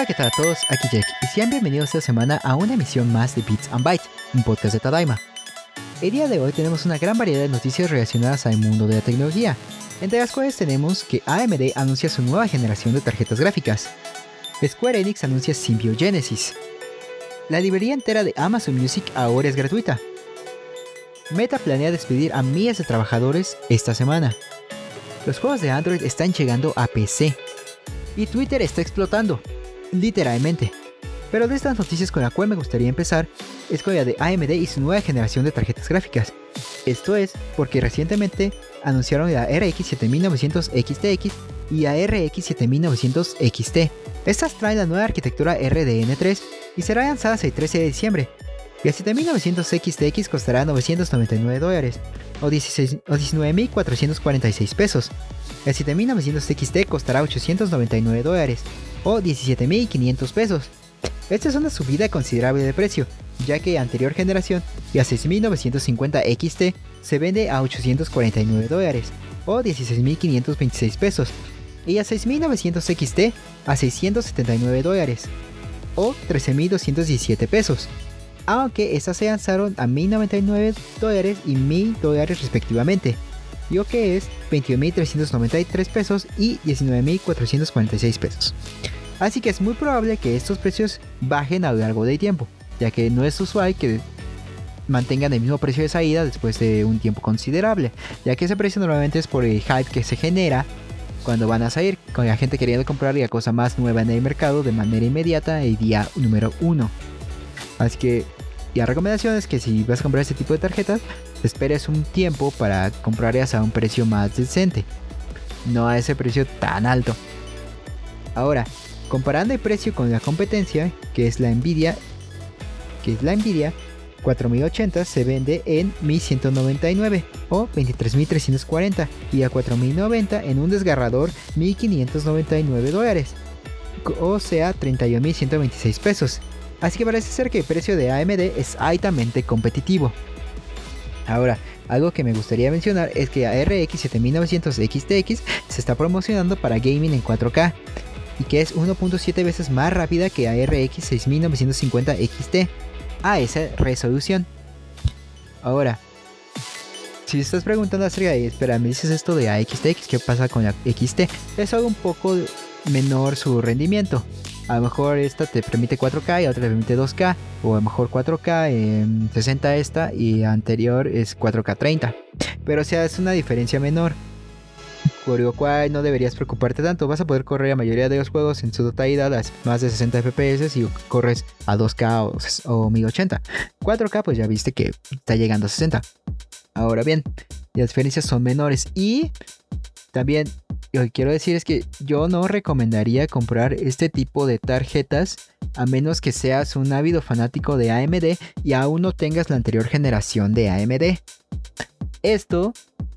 Hola, ¿qué tal a todos? Aquí Jack y sean bienvenidos esta semana a una emisión más de Beats and Bytes, un podcast de Tadaima. El día de hoy tenemos una gran variedad de noticias relacionadas al mundo de la tecnología, entre las cuales tenemos que AMD anuncia su nueva generación de tarjetas gráficas, Square Enix anuncia Symbiogenesis, la librería entera de Amazon Music ahora es gratuita, Meta planea despedir a miles de trabajadores esta semana, los juegos de Android están llegando a PC, y Twitter está explotando, literalmente. Pero de estas noticias con la cual me gustaría empezar es con la de AMD y su nueva generación de tarjetas gráficas. Esto es porque recientemente anunciaron la RX 7900 XTX y la RX 7900 XT. Estas traen la nueva arquitectura RDN3 y será lanzada el 13 de diciembre. Y la 7900 XTX costará 999 dólares o 19.446 pesos. El 7900 XT costará 899 dólares o 17.500 pesos. Esta es una subida considerable de precio, ya que anterior generación, la 6950 XT, se vende a 849 dólares o 16.526 pesos, y la 6900 XT a 679 dólares o 13.217 pesos, aunque estas se lanzaron a 1.099 dólares y 1.000 dólares respectivamente, lo que es 21.393 pesos y 19.446 pesos. Así que es muy probable que estos precios bajen a lo largo del tiempo, ya que no es usual que mantengan el mismo precio de salida después de un tiempo considerable, ya que ese precio normalmente es por el hype que se genera cuando van a salir, con la gente queriendo comprar la cosa más nueva en el mercado de manera inmediata el día número 1. Así que la recomendación es que si vas a comprar este tipo de tarjetas, esperes un tiempo para comprarlas a un precio más decente, no a ese precio tan alto. Ahora, Comparando el precio con la competencia, que es la Nvidia, que es la Nvidia 4080 se vende en 1199 o 23340 y a 4090 en un desgarrador 1599 dólares, o sea 31126 pesos. Así que parece ser que el precio de AMD es altamente competitivo. Ahora, algo que me gustaría mencionar es que RX 7900 XTX se está promocionando para gaming en 4K y que es 1.7 veces más rápida que ARX 6950 XT a esa resolución. Ahora, si estás preguntando acerca de, espera, me dices esto de AXTX, ¿qué pasa con la XT? Es algo un poco menor su rendimiento. A lo mejor esta te permite 4K y otra te permite 2K, o a lo mejor 4K en 60 esta y anterior es 4K 30. Pero o sea, es una diferencia menor por lo cual no deberías preocuparte tanto. Vas a poder correr la mayoría de los juegos en su totalidad a más de 60 FPS y corres a 2K o, 1080. 4K pues ya viste que está llegando a 60. Ahora bien, las diferencias son menores y también lo que quiero decir es que yo no recomendaría comprar este tipo de tarjetas a menos que seas un ávido fanático de AMD y aún no tengas la anterior generación de AMD. Esto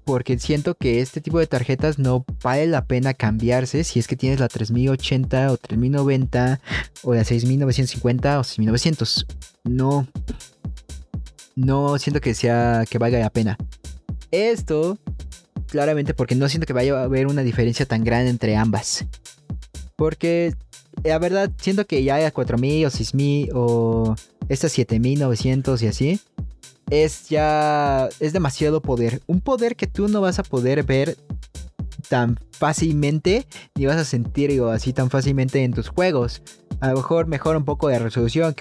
porque siento que este tipo de tarjetas no vale la pena cambiarse si es que tienes la 3080 o 3090 o la 6950 o 6900. No, no siento que sea que valga la pena. Esto, claramente, porque no siento que vaya a haber una diferencia tan grande entre ambas. Porque la verdad, siento que ya hay 4000 o 6000 o estas 7900 y así es ya, es demasiado poder. Un poder que tú no vas a poder ver tan fácilmente ni vas a sentir así tan fácilmente en tus juegos. A lo mejor mejora un poco de resolución.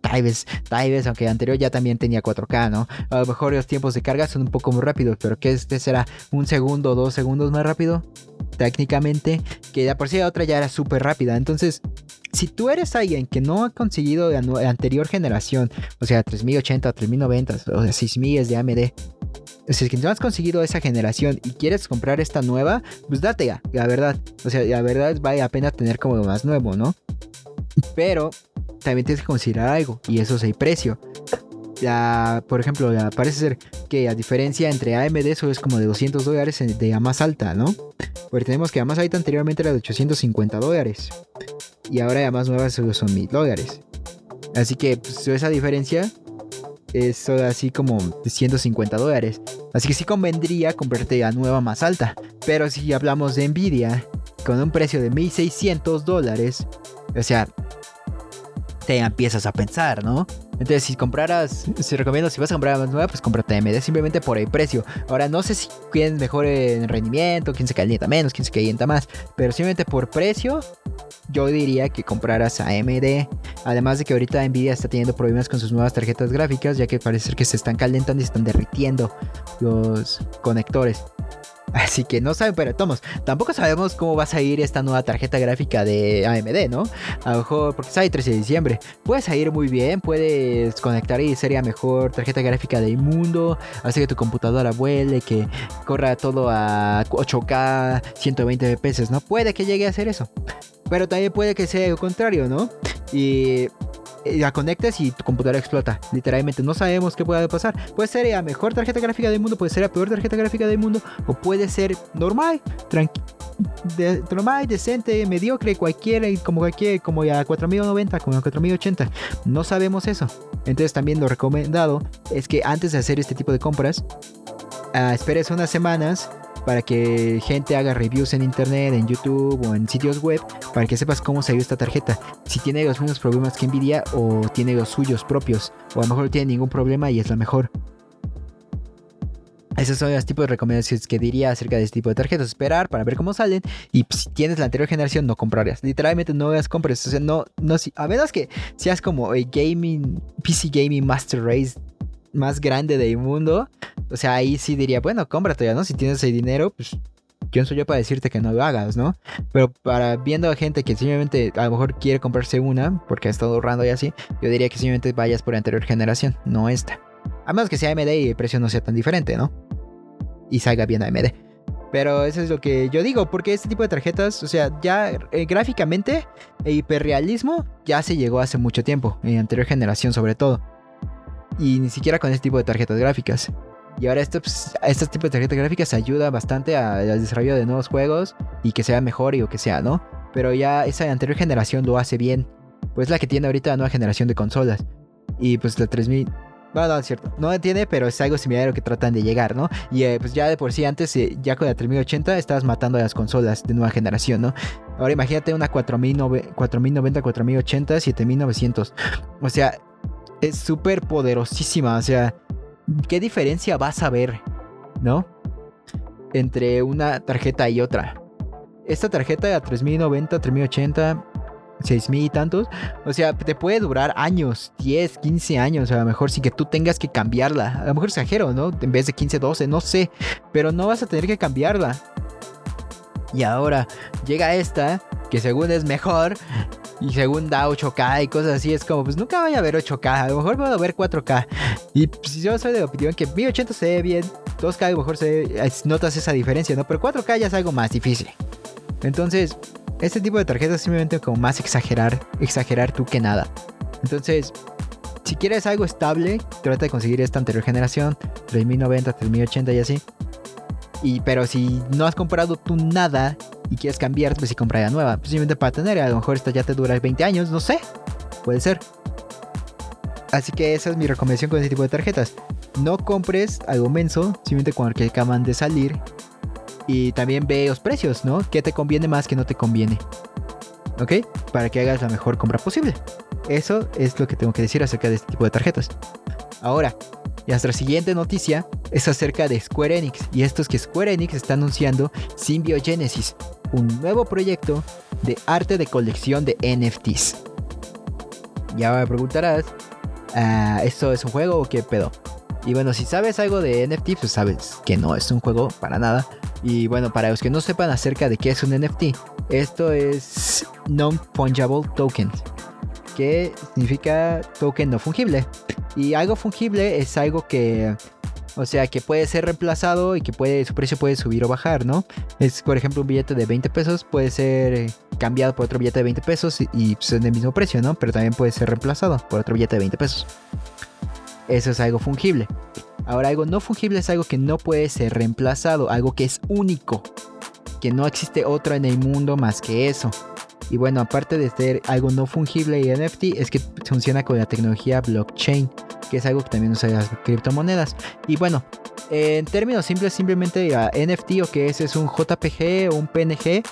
Tal vez, tal aunque anterior ya también tenía 4K, ¿no? A lo mejor los tiempos de carga son un poco muy rápidos, pero que este será un segundo o dos segundos más rápido, técnicamente, que ya por sí la otra ya era súper rápida. Entonces, si tú eres alguien que no ha conseguido la, anterior generación, o sea, 3080, 3090, o sea, 6000 de AMD, o sea, que no has conseguido esa generación y quieres comprar esta nueva, pues date ya, la verdad. O sea, la verdad vale la pena tener como lo más nuevo, ¿no? Pero también tienes que considerar algo, y eso es el precio. Ya, por ejemplo, parece ser que la diferencia entre AMD solo es como de 200 dólares de la más alta, ¿no? Porque tenemos que la más alta anteriormente era de 850 dólares y ahora ya más nuevas solo son 1000 dólares. Así que pues, esa diferencia es así como 150 dólares. Así que sí convendría comprarte la nueva más alta. Pero si hablamos de Nvidia, con un precio de 1600 dólares, O sea, te empiezas a pensar, ¿no? Entonces, si compraras, si recomiendo, si vas a comprar más nueva, pues cómprate AMD simplemente por el precio. Ahora, no sé si quién es mejor en rendimiento, quién se calienta menos, quién se calienta más, pero simplemente por precio, yo diría que compraras AMD. Además de que ahorita Nvidia está teniendo problemas con sus nuevas tarjetas gráficas, ya que parece que se están calentando y se están derritiendo los conectores. Así que no saben, pero tomos. Tampoco sabemos cómo va a salir esta nueva tarjeta gráfica de AMD, ¿no? A lo mejor, porque sale 13 de diciembre. Puede salir muy bien, puedes conectar y sería mejor tarjeta gráfica del mundo. Hace que tu computadora vuele, que corra todo a 8K, 120 FPS, ¿no? Puede que llegue a hacer eso. Pero también puede que sea lo contrario, ¿no? Y la conectas y tu computadora explota. Literalmente no sabemos qué puede pasar. Puede ser la mejor tarjeta gráfica del mundo, puede ser la peor tarjeta gráfica del mundo, o puede ser normal, de, normal, decente, mediocre, cualquiera, como cualquier, como ya 4090, como la 4080. No sabemos eso. Entonces también lo recomendado es que antes de hacer este tipo de compras, uh, esperes unas semanas para que gente haga reviews en internet, en YouTube o en sitios web, para que sepas cómo salió esta tarjeta. Si tiene los mismos problemas que Nvidia o tiene los suyos propios, o a lo mejor no tiene ningún problema y es la mejor. Esos son los tipos de recomendaciones que diría acerca de este tipo de tarjetas. Esperar para ver cómo salen. Y si tienes la anterior generación, no comprarías. Literalmente no las compres. O sea, no, no, a menos que seas como el gaming, PC Gaming Master Race más grande del mundo, o sea, ahí sí diría, bueno, cómprate ya, ¿no? Si tienes ese dinero, pues quién soy yo para decirte que no lo hagas, ¿no? Pero para viendo a gente que simplemente a lo mejor quiere comprarse una, porque ha estado ahorrando y así, yo diría que simplemente vayas por la anterior generación, no esta. A menos que sea AMD y el precio no sea tan diferente, ¿no? Y salga bien AMD. Pero eso es lo que yo digo, porque este tipo de tarjetas, o sea, ya eh, gráficamente, el hiperrealismo ya se llegó hace mucho tiempo, en la anterior generación sobre todo y ni siquiera con este tipo de tarjetas gráficas. Y ahora esto, pues, este de tarjetas gráficas ayuda bastante al desarrollo de nuevos juegos y que sea mejor y lo que sea, ¿no? Pero ya esa anterior generación lo hace bien. Pues la que tiene ahorita la nueva generación de consolas. Y pues la 3000... No, no, es cierto. No tiene, pero es algo similar a lo que tratan de llegar, ¿no? Y eh, pues ya de por sí antes, eh, ya con la 3080, estabas matando a las consolas de nueva generación, ¿no? Ahora imagínate una 4090, 4080, 7900. O sea, es súper poderosísima. O sea, ¿qué diferencia vas a ver? ¿No? Entre una tarjeta y otra. Esta tarjeta de 3090, 3080, 6000 y tantos. O sea, te puede durar años, 10, 15 años. A lo mejor sin que tú tengas que cambiarla. A lo mejor exagero, ¿no? En vez de 15, 12, no sé. Pero no vas a tener que cambiarla. Y ahora llega esta, que según es mejor, y según da 8K y cosas así, es como, pues nunca vaya a ver 8K, a lo mejor puedo ver 4K. Y pues, yo soy de opinión que 1080 se ve bien, 2K a lo mejor se notas esa diferencia, ¿no? Pero 4K ya es algo más difícil. Entonces, este tipo de tarjetas simplemente como más exagerar, exagerar tú que nada. Entonces, si quieres algo estable, trata de conseguir esta anterior generación, 3090, 3080 y así. Y, pero si no has comprado tú nada y quieres cambiar, pues si compra ya nueva. Simplemente para tener, a lo mejor esta ya te dura 20 años, no sé. Puede ser. Así que esa es mi recomendación con este tipo de tarjetas. No compres algo menso, simplemente con el que acaban de salir. Y también ve los precios, ¿no? ¿Qué te conviene más, que no te conviene? ¿Ok? Para que hagas la mejor compra posible. Eso es lo que tengo que decir acerca de este tipo de tarjetas. Ahora, nuestra siguiente noticia es acerca de Square Enix. Y esto es que Square Enix está anunciando Symbiogenesis, un nuevo proyecto de arte de colección de NFTs. Ya me preguntarás, ah, ¿esto es un juego o qué pedo? Y bueno, si sabes algo de NFTs, pues sabes que no es un juego para nada. Y bueno, para los que no sepan acerca de qué es un NFT, esto es Non-Fungible Token, que significa token no fungible. Y algo fungible es algo que o sea, que puede ser reemplazado y que puede, su precio puede subir o bajar, ¿no? Es, por ejemplo, un billete de 20 pesos puede ser cambiado por otro billete de 20 pesos y, y pues, el mismo precio, ¿no? Pero también puede ser reemplazado por otro billete de 20 pesos. Eso es algo fungible. Ahora, algo no fungible es algo que no puede ser reemplazado, algo que es único, que no existe otro en el mundo más que eso. Y bueno, aparte de ser algo no fungible y NFT, es que funciona con la tecnología blockchain que es algo que también usa las criptomonedas. Y bueno, en términos simples, simplemente NFT o que ese es un JPG o un PNG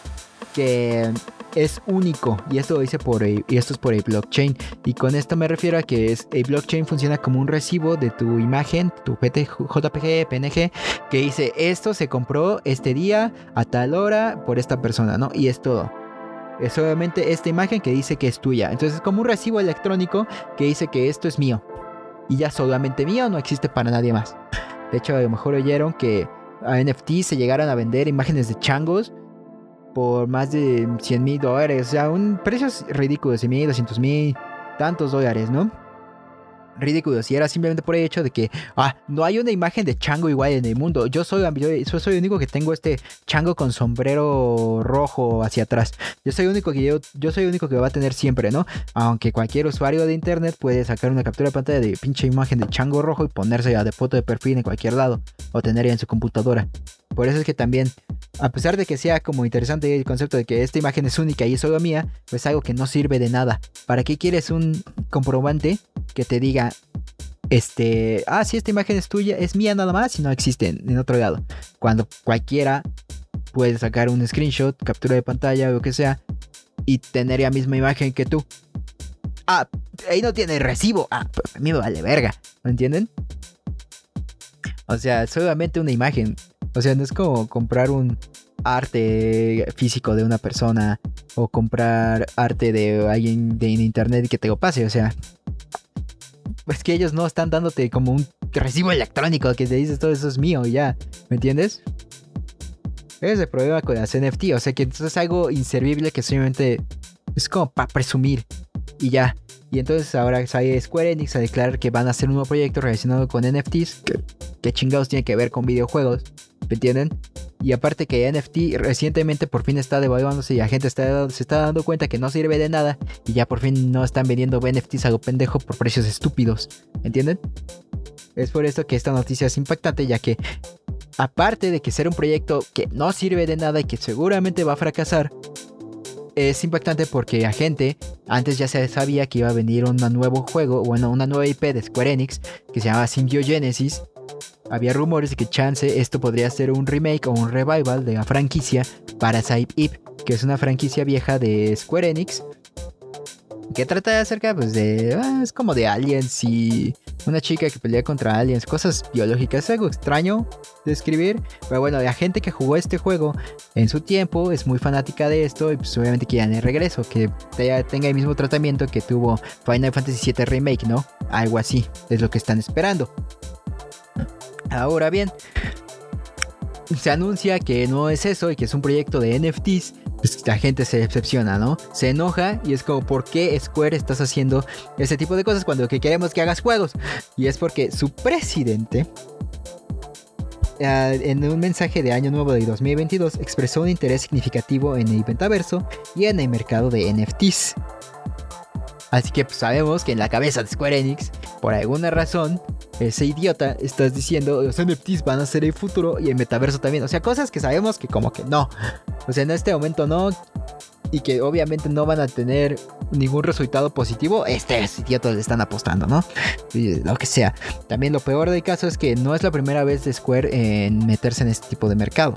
que es único y esto lo dice por y esto es por el blockchain y con esto me refiero a que es el blockchain funciona como un recibo de tu imagen, tu JPG, PNG que dice esto se compró este día a tal hora por esta persona, ¿no? Y es todo. Es obviamente esta imagen que dice que es tuya. Entonces es como un recibo electrónico que dice que esto es mío. Y ya solamente mío, no existe para nadie más. De hecho, a lo mejor oyeron que a NFT se llegaron a vender imágenes de changos por más de 100 mil dólares. O sea, un precio ridículo, 100 mil, 200 mil, tantos dólares, ¿no? Ridículos y era simplemente por el hecho de que ah, no hay una imagen de chango igual en el mundo. Yo soy, yo soy el único que tengo este chango con sombrero rojo hacia atrás. Yo soy el único que yo, yo soy el único que va a tener siempre, ¿no? Aunque cualquier usuario de internet puede sacar una captura de pantalla de pinche imagen de chango rojo y ponerse de foto de perfil en cualquier lado o tenerla en su computadora. Por eso es que también, a pesar de que sea como interesante el concepto de que esta imagen es única y es solo mía, pues algo que no sirve de nada. ¿Para qué quieres un comprobante que te diga, este, ah, sí, esta imagen es tuya, es mía nada más y no existe en otro lado? Cuando cualquiera puede sacar un screenshot, captura de pantalla o lo que sea y tener la misma imagen que tú. Ah, ahí no tiene recibo. Ah, a mí me vale verga. ¿Me entienden? O sea, solamente una imagen. O sea, no es como comprar un arte físico de una persona o comprar arte de alguien de internet que te lo pase. O sea, es que ellos no están dándote como un recibo electrónico que te dices todo eso es mío y ya. ¿Me entiendes? Es el problema con las NFT. O sea, que entonces es algo inservible que simplemente es como para presumir y ya. Y entonces ahora sale Square Enix a declarar que van a hacer un nuevo proyecto relacionado con NFTs. Que, chingados tiene que ver con videojuegos. ¿Me entienden? Y aparte que NFT recientemente por fin está devaluándose y la gente está, se está dando cuenta que no sirve de nada. Y ya por fin no están vendiendo NFTs a lo pendejo por precios estúpidos. ¿Entienden? Es por esto que esta noticia es impactante ya que aparte de que ser un proyecto que no sirve de nada y que seguramente va a fracasar, es impactante porque a gente antes ya se sabía que iba a venir un nuevo juego, bueno, una nueva IP de Square Enix que se llama Symbiogenesis. Había rumores de que chance esto podría ser un remake o un revival de la franquicia Parasite Eve, que es una franquicia vieja de Square Enix que trata de acerca pues de ah, es como de aliens y una chica que pelea contra aliens, cosas biológicas, algo extraño de escribir, pero bueno, la gente que jugó este juego en su tiempo es muy fanática de esto y pues obviamente quieren el regreso, que tenga el mismo tratamiento que tuvo Final Fantasy VII Remake, ¿no? Algo así, es lo que están esperando. Ahora bien, se anuncia que no es eso y que es un proyecto de NFTs, pues la gente se decepciona, ¿no? Se enoja y es como, ¿por qué Square estás haciendo ese tipo de cosas cuando que queremos que hagas juegos? Y es porque su presidente, ah, en un mensaje de Año Nuevo de 2022, expresó un interés significativo en el metaverso y en el mercado de NFTs. Así que pues, sabemos que en la cabeza de Square Enix, por alguna razón, ese idiota estás diciendo los NFTs van a ser el futuro y el metaverso también. O sea, cosas que sabemos que como que no. O sea, en este momento no. Y que obviamente no van a tener ningún resultado positivo. Este idiotas le están apostando, ¿no? lo que sea. También lo peor del caso es que no es la primera vez de Square en meterse en este tipo de mercado.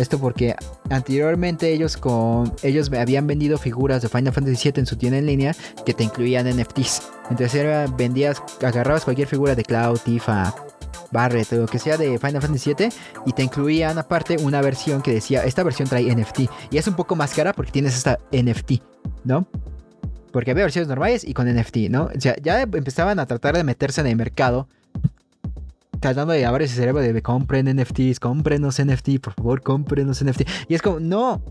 Esto porque anteriormente ellos con ellos habían vendido figuras de Final Fantasy VII en su tienda en línea que te incluían NFTs. Entonces era, vendías, agarrabas cualquier figura de Cloud, Tifa, Barret lo que sea de Final Fantasy VII y te incluían aparte una versión que decía, esta versión trae NFT y es un poco más cara porque tienes esta NFT, ¿no? Porque había versiones normales y con NFT, ¿no? O sea, ya empezaban a tratar de meterse en el mercado tratando de abrir ese cerebro de compren NFTs, cómprenos NFT, por favor, cómprenos NFT. Y es como, no.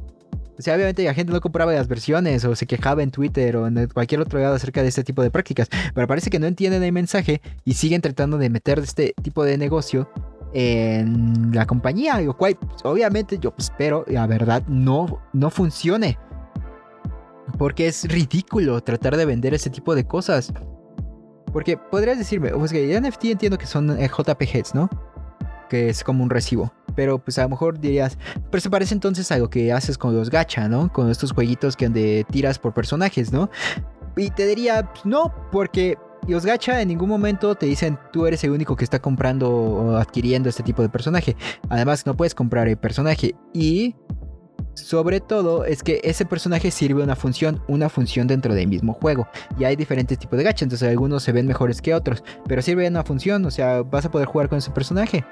O sea, obviamente la gente no compraba las versiones o se quejaba en Twitter o en cualquier otro lado acerca de este tipo de prácticas. Pero parece que no entienden el mensaje y siguen tratando de meter este tipo de negocio en la compañía. Lo cual, pues, obviamente, yo espero, la verdad, no, no funcione. Porque es ridículo tratar de vender ese tipo de cosas. Porque podrías decirme, pues que NFT entiendo que son eh, JPGs, ¿no? Que es como un recibo. Pero pues a lo mejor dirías, pero se parece entonces a lo que haces con los gacha, ¿no? Con estos jueguitos que donde tiras por personajes, ¿no? Y te diría, pues, no, porque los gacha en ningún momento te dicen tú eres el único que está comprando o adquiriendo este tipo de personaje. Además, no puedes comprar el personaje. Y sobre todo es que ese personaje sirve una función, una función dentro del mismo juego. Y hay diferentes tipos de gacha, entonces algunos se ven mejores que otros, pero sirve una función, o sea, vas a poder jugar con ese personaje.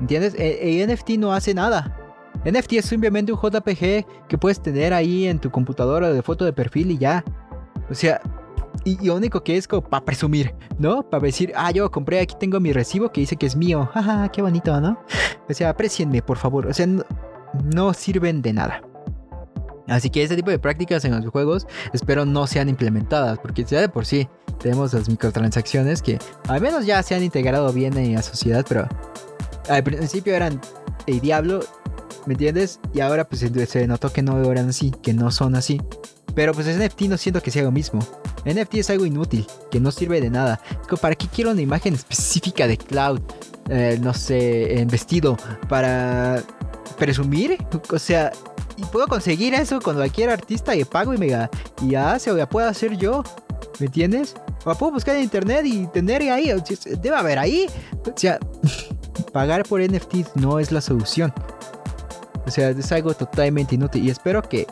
¿Entiendes? El, NFT no hace nada. NFT es simplemente un JPG que puedes tener ahí en tu computadora de foto de perfil y ya. O sea, y, lo único que es como para presumir, ¿no? Para decir, ah, yo compré, aquí tengo mi recibo que dice que es mío. Jaja, qué bonito, ¿no? O sea, aprecienme, por favor. O sea, no, sirven de nada. Así que ese tipo de prácticas en los juegos espero no sean implementadas, porque ya de por sí tenemos las microtransacciones que al menos ya se han integrado bien en la sociedad, pero al principio eran el diablo, ¿me entiendes? Y ahora pues se notó que no eran así, que no son así. Pero pues NFT no siento que sea lo mismo. NFT es algo inútil, que no sirve de nada. ¿Para qué quiero una imagen específica de Cloud? Eh, no sé, en vestido. Para presumir. O sea, y puedo conseguir eso con cualquier artista y pago y me y hace o la puedo hacer yo. ¿Me entiendes? O puedo buscar en internet y tener ahí. Debe haber ahí. O sea, pagar por NFT no es la solución. O sea, es algo totalmente inútil. Y espero que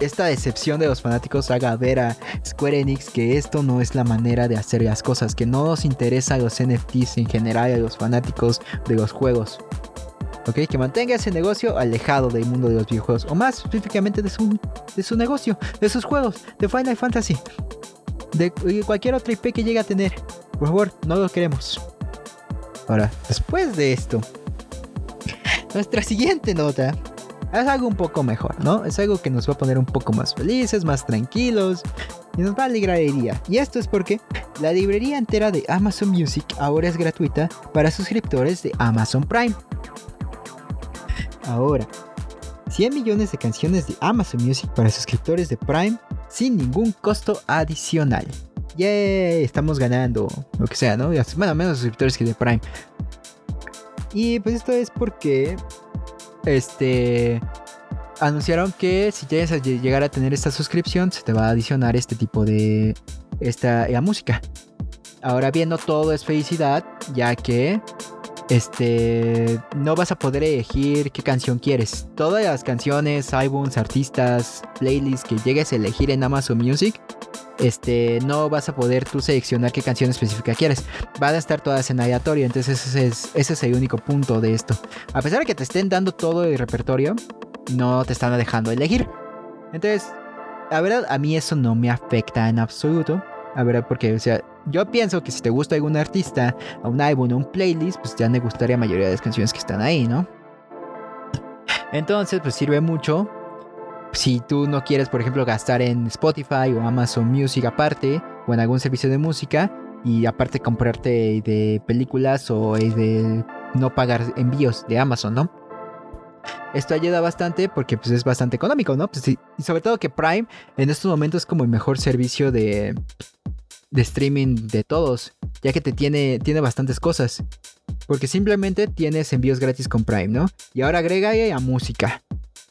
esta decepción de los fanáticos haga ver a Square Enix que esto no es la manera de hacer las cosas, que no nos interesa los NFTs en general a los fanáticos de los juegos. ¿Ok? Que mantenga ese negocio alejado del mundo de los videojuegos, o más específicamente de su, de su negocio, de sus juegos, de Final Fantasy, de cualquier otra IP que llegue a tener. Por favor, no lo queremos. Ahora, después de esto, nuestra siguiente nota es algo un poco mejor, ¿no? Es algo que nos va a poner un poco más felices, más tranquilos y nos va a alegrar el día. Y esto es porque la librería entera de Amazon Music ahora es gratuita para suscriptores de Amazon Prime. Ahora, 100 millones de canciones de Amazon Music para suscriptores de Prime sin ningún costo adicional. ¡Yay! Estamos ganando, lo que sea, ¿no? Bueno, menos suscriptores que de Prime. Y pues esto es porque este anunciaron que si llegas a llegar a tener esta suscripción, se te va a adicionar este tipo de esta música. Ahora viendo todo es felicidad, ya que este no vas a poder elegir qué canción quieres. Todas las canciones, álbums, artistas, playlists que llegues a elegir en Amazon Music este, no vas a poder tú seleccionar qué canción específica quieres. Van a estar todas en aleatorio, entonces ese es, ese es el único punto de esto. A pesar de que te estén dando todo el repertorio, no te están dejando elegir. Entonces, la verdad, a mí eso no me afecta en absoluto. A ver, porque, o sea, yo pienso que si te gusta algún artista, a un álbum, o un playlist, pues ya me gustaría la mayoría de las canciones que están ahí, ¿no? Entonces, pues sirve mucho si tú no quieres, por ejemplo, gastar en Spotify o Amazon Music aparte, o en algún servicio de música, y aparte comprarte de películas o de no pagar envíos de Amazon, ¿no? Esto ayuda bastante porque pues, es bastante económico, ¿no? Pues, y sobre todo que Prime en estos momentos es como el mejor servicio de, de streaming de todos, ya que te tiene, tiene bastantes cosas. Porque simplemente tienes envíos gratis con Prime, ¿no? Y ahora agrega a música.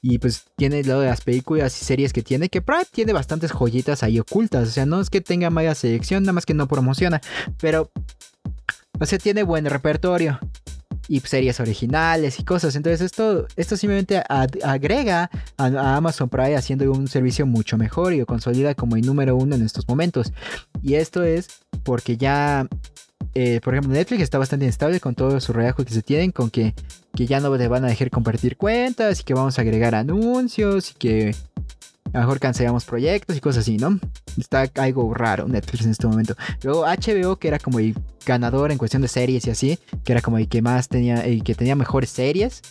Y pues tiene lo de las películas y series que tiene, que Prime tiene bastantes joyitas ahí ocultas. O sea, no es que tenga mala selección, nada más que no promociona. Pero, o sea, tiene buen repertorio. Y series originales y cosas. Entonces esto, esto simplemente agrega a, Amazon Prime haciendo un servicio mucho mejor y lo consolida como el número uno en estos momentos. Y esto es porque ya eh, por ejemplo, Netflix está bastante inestable con todo su relajo que se tienen, con que, que ya no te van a dejar compartir cuentas y que vamos a agregar anuncios y que a lo mejor cancelamos proyectos y cosas así, ¿no? Está algo raro Netflix en este momento. Luego HBO, que era como el ganador en cuestión de series y así, que era como el que más tenía, el que tenía mejores series,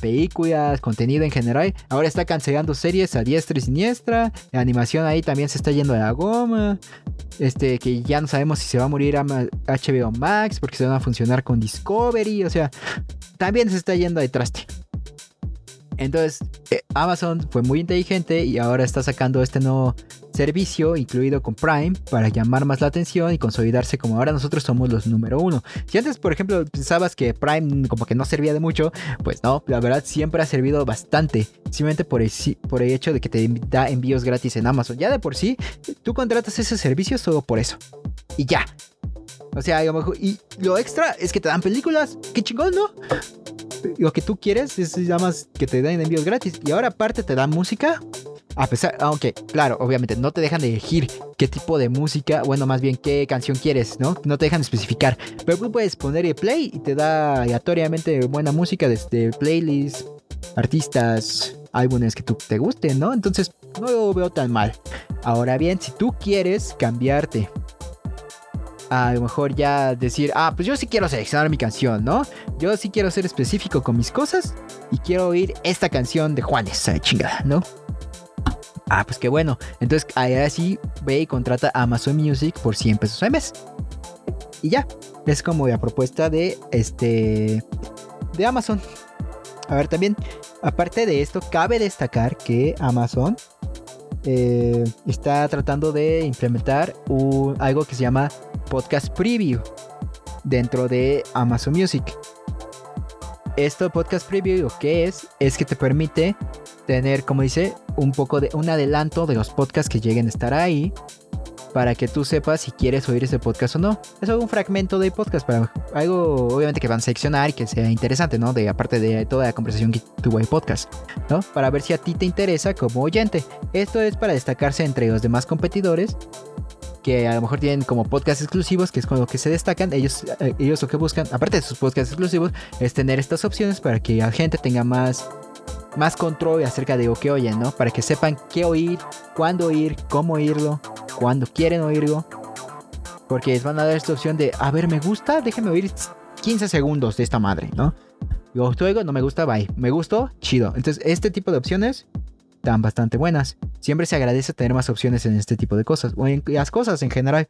películas, contenido en general. Ahora está cancelando series a diestra y siniestra. La animación ahí también se está yendo a la goma. Este, que ya no sabemos si se va a morir HBO Max porque se van a funcionar con Discovery. O sea, también se está yendo de traste. Entonces, eh, Amazon fue muy inteligente y ahora está sacando este nuevo servicio incluido con Prime para llamar más la atención y consolidarse como ahora nosotros somos los número uno. Si antes, por ejemplo, pensabas que Prime como que no servía de mucho, pues no, la verdad siempre ha servido bastante. Simplemente por el, por el hecho de que te da envíos gratis en Amazon. Ya de por sí, tú contratas ese servicio solo por eso. Y ya. O sea, y lo extra es que te dan películas. Qué chingón, ¿no? Lo que tú quieres es nada más que te den envíos gratis. Y ahora aparte te dan música. A pesar, aunque, claro, obviamente no te dejan de elegir qué tipo de música, bueno, más bien qué canción quieres, ¿no? No te dejan especificar. Pero tú puedes poner el play y te da aleatoriamente buena música desde playlists, artistas, álbumes que tú te gusten, ¿no? Entonces no lo veo tan mal. Ahora bien, si tú quieres cambiarte a lo mejor ya decir, ah, pues yo sí quiero seleccionar mi canción, ¿no? Yo sí quiero ser específico con mis cosas y quiero oír esta canción de Juanes, chingada, ¿no? Ah, pues qué bueno. Entonces, ahí sí ve y contrata a Amazon Music por 100 pesos al mes. Y ya, es como la propuesta de este de Amazon. A ver, también, aparte de esto, cabe destacar que Amazon eh, está tratando de implementar algo que se llama Podcast Preview dentro de Amazon Music. Esto Podcast Preview que es es que te permite tener, como dice, un poco de un adelanto de los podcasts que lleguen a estar ahí para que tú sepas si quieres oír ese podcast o no. Es un fragmento de podcast para algo obviamente que van a seleccionar y que sea interesante, ¿no? De aparte de toda la conversación que tuvo el podcast, ¿no? Para ver si a ti te interesa como oyente. Esto es para destacarse entre los demás competidores que a lo mejor tienen como podcast exclusivos, que es con lo que se destacan. Ellos, eh, ellos lo que buscan, aparte de sus podcasts exclusivos, es tener estas opciones para que la gente tenga más más control acerca de lo que oyen, ¿no? Para que sepan qué oír, cuándo oír, cómo oírlo, cuando quieren oírlo. Porque les van a dar esta opción de, a ver, me gusta, déjenme oír 15 segundos de esta madre, ¿no? Yo oigo, no me gusta, bye. Me gustó, chido. Entonces, este tipo de opciones están bastante buenas. Siempre se agradece tener más opciones en este tipo de cosas, o en las cosas en general.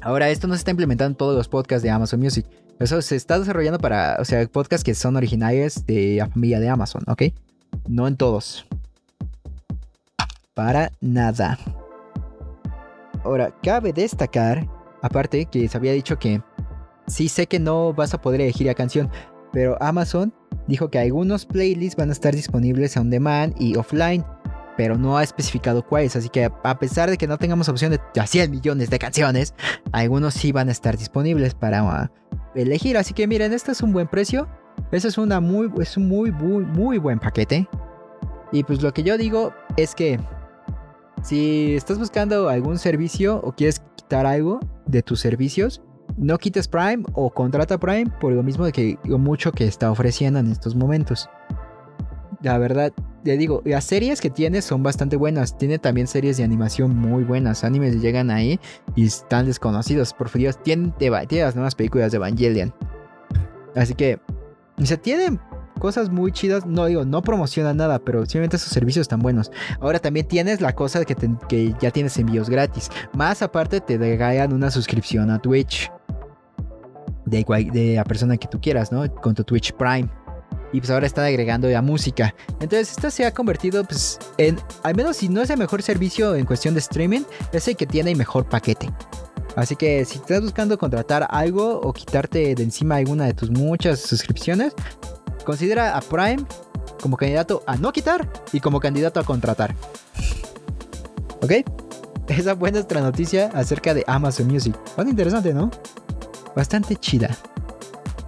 Ahora, esto no se está implementando en todos los podcasts de Amazon Music. Eso se está desarrollando para, o sea, podcasts que son originales de la familia de Amazon, ¿ok? No en todos. Para nada. Ahora, cabe destacar, aparte que se había dicho que sí sé que no vas a poder elegir la canción, pero Amazon dijo que algunos playlists van a estar disponibles on demand y offline, pero no ha especificado cuáles, así que a pesar de que no tengamos opción de 100 millones de canciones, algunos sí van a estar disponibles para elegir. Así que miren, este es un buen precio. Este es, una muy, es un muy, muy, muy buen paquete. Y pues lo que yo digo es que si estás buscando algún servicio o quieres quitar algo de tus servicios, no quites Prime o contrata Prime por lo mismo de que lo mucho que está ofreciendo en estos momentos. La verdad, te digo, las series que tiene son bastante buenas. Tiene también series de animación muy buenas. Animes llegan ahí y están desconocidos. Por Dios, tiene, tiene las nuevas películas de Evangelion. Así que, se tienen cosas muy chidas. No digo, no promociona nada, pero simplemente sus servicios están buenos. Ahora también tienes la cosa que, que ya tienes envíos gratis. Más aparte, te regalan una suscripción a Twitch. De, de la persona que tú quieras, ¿no? Con tu Twitch Prime y pues ahora están agregando ya música. Entonces esto se ha convertido pues en, al menos si no es el mejor servicio en cuestión de streaming, es el que tiene el mejor paquete. Así que si estás buscando contratar algo o quitarte de encima alguna de tus muchas suscripciones, considera a Prime como candidato a no quitar y como candidato a contratar. ¿Ok? Esa fue nuestra noticia acerca de Amazon Music. Bastante interesante, ¿no? Bastante chida.